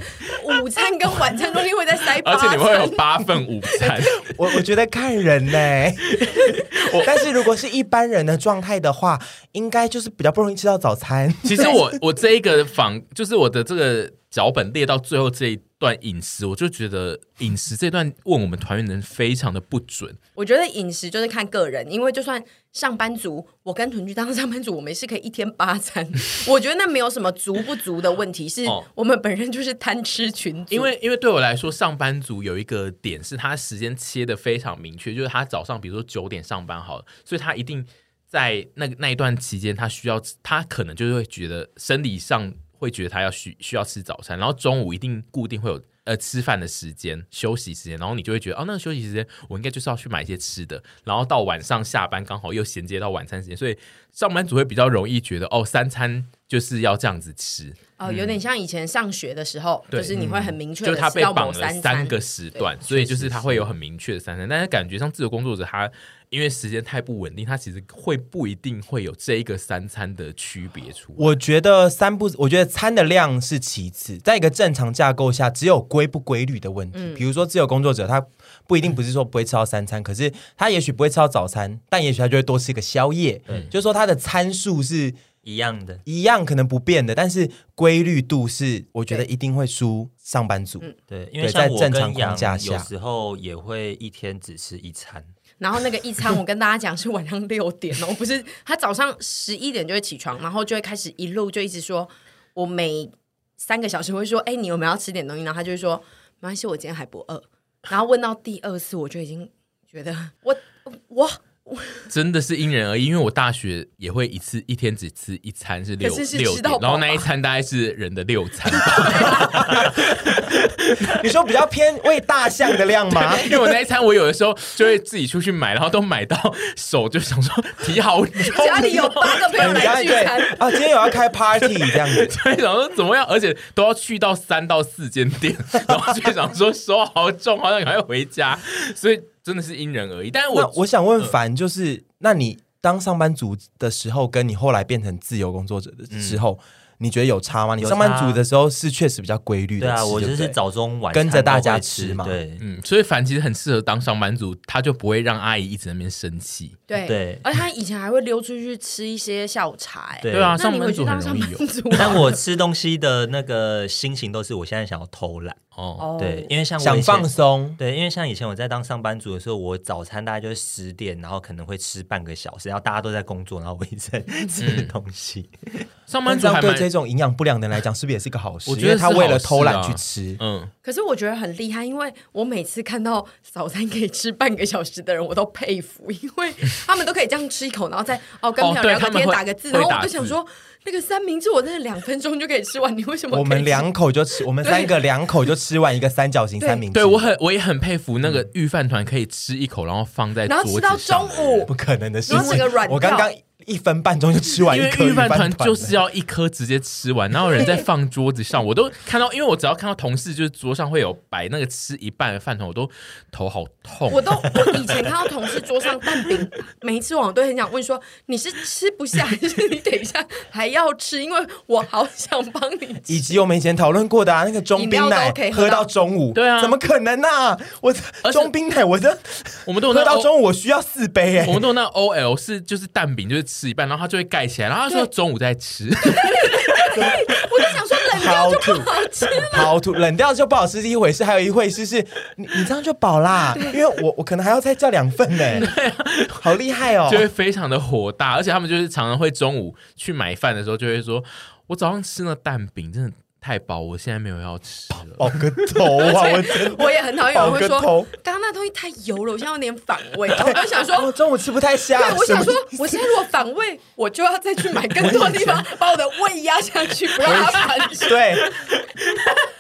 午餐跟晚餐中间会在塞八，而且你们会有八份午餐。我我觉得看人呢，我但是如果是一般人的状态的话，应该就是比较不容易吃到早餐。其实我我这一个访，就是我的这个。脚本列到最后这一段饮食，我就觉得饮食这段问我们团员的人非常的不准。我觉得饮食就是看个人，因为就算上班族，我跟屯居当上班族，我们是可以一天八餐。我觉得那没有什么足不足的问题，是我们本身就是贪吃群。因为因为对我来说，上班族有一个点是他时间切的非常明确，就是他早上比如说九点上班好了，所以他一定在那那一段期间，他需要他可能就会觉得生理上。会觉得他要需需要吃早餐，然后中午一定固定会有呃吃饭的时间、休息时间，然后你就会觉得哦，那个休息时间我应该就是要去买一些吃的，然后到晚上下班刚好又衔接到晚餐时间，所以上班族会比较容易觉得哦，三餐就是要这样子吃。哦，有点像以前上学的时候，嗯、就是你会很明确就是他被绑了三个时段，所以就是他会有很明确的三餐，但是感觉像自由工作者他。因为时间太不稳定，他其实会不一定会有这一个三餐的区别出来。我觉得三不，我觉得餐的量是其次，在一个正常架构下，只有规不规律的问题。嗯、比如说自由工作者，他不一定不是说不会吃到三餐，嗯、可是他也许不会吃到早餐，但也许他就会多吃一个宵夜。嗯，就是说他的餐数是一样的，一样可能不变的，但是规律度是，我觉得一定会输上班族。嗯，对，因为在正常框架下，有时候也会一天只吃一餐。然后那个一餐，我跟大家讲是晚上六点哦，不是他早上十一点就会起床，然后就会开始一路就一直说，我每三个小时会说，哎，你有没有要吃点东西？然后他就会说，没关系，我今天还不饿。然后问到第二次，我就已经觉得我我。真的是因人而异，因为我大学也会一次一天只吃一餐是六是六点，然后那一餐大概是人的六餐。你说比较偏喂大象的量吗？因为我那一餐我有的时候就会自己出去买，然后都买到手就想说提好重。家里有八个朋友来聚餐啊，今天有要开 party 这样子，所以想说怎么样，而且都要去到三到四间店，然后就想说手好重，好像赶快回家，所以。真的是因人而异，但是我我想问凡，就是、呃、那你当上班族的时候，跟你后来变成自由工作者的时候。嗯你觉得有差吗？你上班族的时候是确实比较规律的，对啊，我就是早中晚跟着大家吃嘛，对，嗯，所以凡其实很适合当上班族，他就不会让阿姨一直在那边生气，对。对，而且他以前还会溜出去吃一些下午茶，对啊，上班族很容易有，但我吃东西的那个心情都是我现在想要偷懒哦，对，因为像我想放松，对，因为像以前我在当上班族的时候，我早餐大概就是十点，然后可能会吃半个小时，然后大家都在工作，然后我一直在吃东西，上班族还蛮。这种营养不良的人来讲，是不是也是一个好事？我觉得他为了偷懒去吃，嗯。可是我觉得很厉害，因为我每次看到早餐可以吃半个小时的人，我都佩服，因为他们都可以这样吃一口，然后再哦跟朋友聊个天、打个字，然后我就想说，那个三明治我真的两分钟就可以吃完，你为什么？我们两口就吃，我们三个两口就吃完一个三角形三明治。对，我很我也很佩服那个御饭团可以吃一口，然后放在桌子上，然后吃到中午，不可能的事情。我刚刚。一分半钟就吃完一颗，因为御饭团就是要一颗直接吃完，然后人在放桌子上，我都看到，因为我只要看到同事就是桌上会有摆那个吃一半的饭团，我都头好痛。我都我以前看到同事桌上蛋饼，没吃完我都很想问说，你是吃不下还是你等一下还要吃？因为我好想帮你。以及我们以前讨论过的啊，那个中冰奶喝到中午，对啊，怎么可能呢？我中冰奶，我的我们都喝到中午，我需要四杯哎，我们都那 O L 是就是蛋饼就是。吃一半，然后他就会盖起来，然后他说中午再吃。我就想说冷掉就不好吃，好吐，冷掉就不好吃是一回事，还有一回事是你你这样就饱啦，因为我我可能还要再叫两份呢。对啊，好厉害哦，就会非常的火大，而且他们就是常常会中午去买饭的时候就会说，我早上吃了蛋饼，真的。太饱，我现在没有要吃了。饱个头啊！我我也很讨厌有人会说，刚刚那东西太油了，我现在有点反胃。我就想说，我中午吃不太下。对，我想说，我现在如果反胃，我就要再去买更多的地方，把我的胃压下去，不让它反胃。对，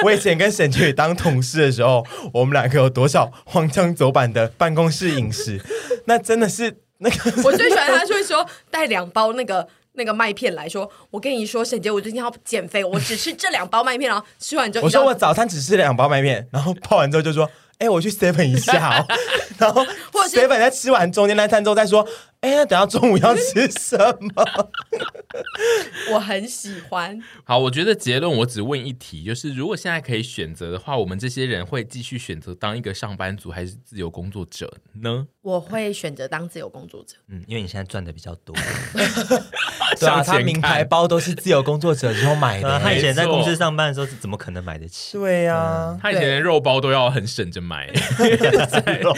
我以前跟沈杰当同事的时候，我们两个有多少荒腔走板的办公室饮食？那真的是那个，我最喜欢他就会说带两包那个。那个麦片来说，我跟你说，沈杰，我最近要减肥，我只吃这两包麦片，然后吃完之后，我说我早餐只吃两包麦片，然后泡完之后就说，哎，我去 seven 一下哦，然后果 seven 在吃完中间那餐之后再说，哎、欸，等下中午要吃什么？我很喜欢。好，我觉得结论我只问一题，就是如果现在可以选择的话，我们这些人会继续选择当一个上班族还是自由工作者呢？我会选择当自由工作者。嗯，因为你现在赚的比较多。对啊，他名牌包都是自由工作者之后买的。啊、他以前在公司上班的时候，是怎么可能买得起？对呀、啊嗯，他以前连肉包都要很省着买。肉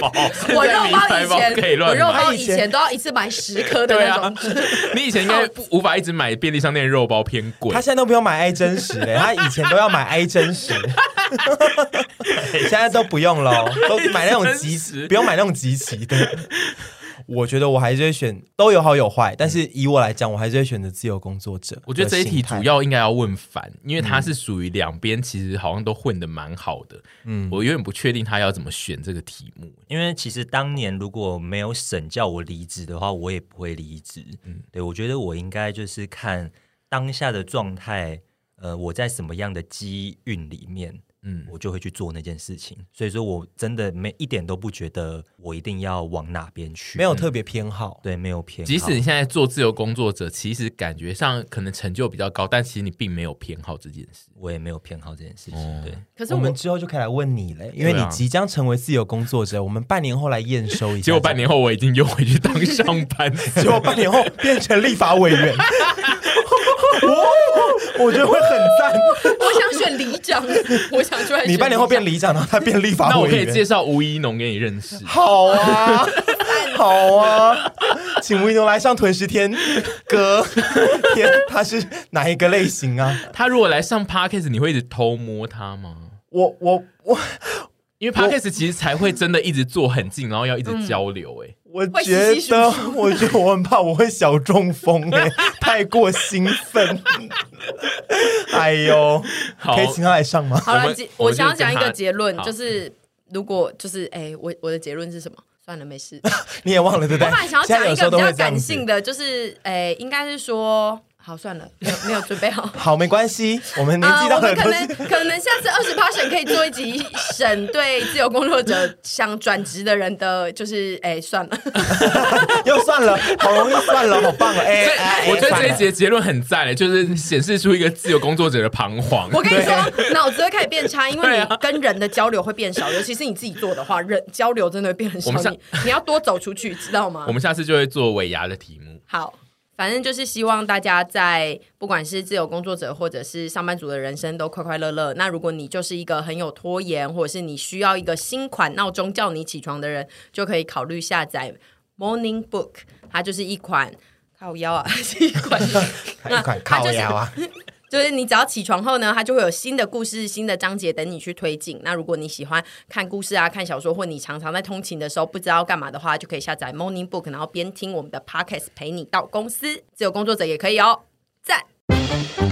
包，我肉包以前可以乱买，我肉包以前都要一次买十颗的那种。啊、你以前应该无法一直买便利商店肉包偏贵。他现在都不用买爱真实嘞，他以前都要买爱真实，现在都不用了，都买那种即时，不用买那种即期的。我觉得我还是会选，都有好有坏，但是以我来讲，我还是会选择自由工作者。我觉得这一题主要应该要问凡，因为他是属于两边，其实好像都混的蛮好的。嗯，我有点不确定他要怎么选这个题目，因为其实当年如果没有审叫我离职的话，我也不会离职。嗯，对，我觉得我应该就是看当下的状态，呃，我在什么样的机运里面。嗯，我就会去做那件事情，所以说我真的没一点都不觉得我一定要往哪边去，没有特别偏好，对，没有偏好。即使你现在做自由工作者，其实感觉上可能成就比较高，但其实你并没有偏好这件事，我也没有偏好这件事情。哦、对，可是我，我们之后就可以来问你嘞，因为你即将成为自由工作者，啊、我们半年后来验收一下。结果半年后我已经又回去当上班，结果半年后变成立法委员。我我觉得会很赞。我想选里长，我想出来。你半年后变里长，然后他变立法委员。那我可以介绍吴一农给你认识。好啊，好啊，请吴一农来上屯十天哥。天，他是哪一个类型啊？他如果来上 Podcast，你会一直偷摸他吗？我我我，因为 Podcast 其实才会真的一直坐很近，然后要一直交流、欸。哎、嗯，我觉得，我觉得我很怕我会小中风、欸，哎，太过兴奋。哎呦，可以请他来上吗？好了，我，我想要讲一个结论，就是如果就是哎、欸，我我的结论是什么？算了，没事。你也忘了对不对？我本来想要讲一个比较感性的，就是哎、欸，应该是说。好，算了，没有没有准备好。好，没关系，我们年纪到了、呃、可能可能下次二十 passion 可以做一集审对自由工作者想转职的人的，就是哎，算了，又算了，好容易算了，好棒哎！哎我觉得这一节结论很赞嘞，就是显示出一个自由工作者的彷徨。我跟你说，脑子会开始变差，因为你跟人的交流会变少，尤其是你自己做的话，人交流真的会变很少。你你要多走出去，知道吗？我们下次就会做尾牙的题目。好。反正就是希望大家在不管是自由工作者或者是上班族的人生都快快乐乐。那如果你就是一个很有拖延，或者是你需要一个新款闹钟叫你起床的人，就可以考虑下载 Morning Book。它就是一款靠腰啊，是一款一款靠腰啊。就是你只要起床后呢，它就会有新的故事、新的章节等你去推进。那如果你喜欢看故事啊、看小说，或你常常在通勤的时候不知道干嘛的话，就可以下载 Morning Book，然后边听我们的 Podcast 陪你到公司。自由工作者也可以哦，赞。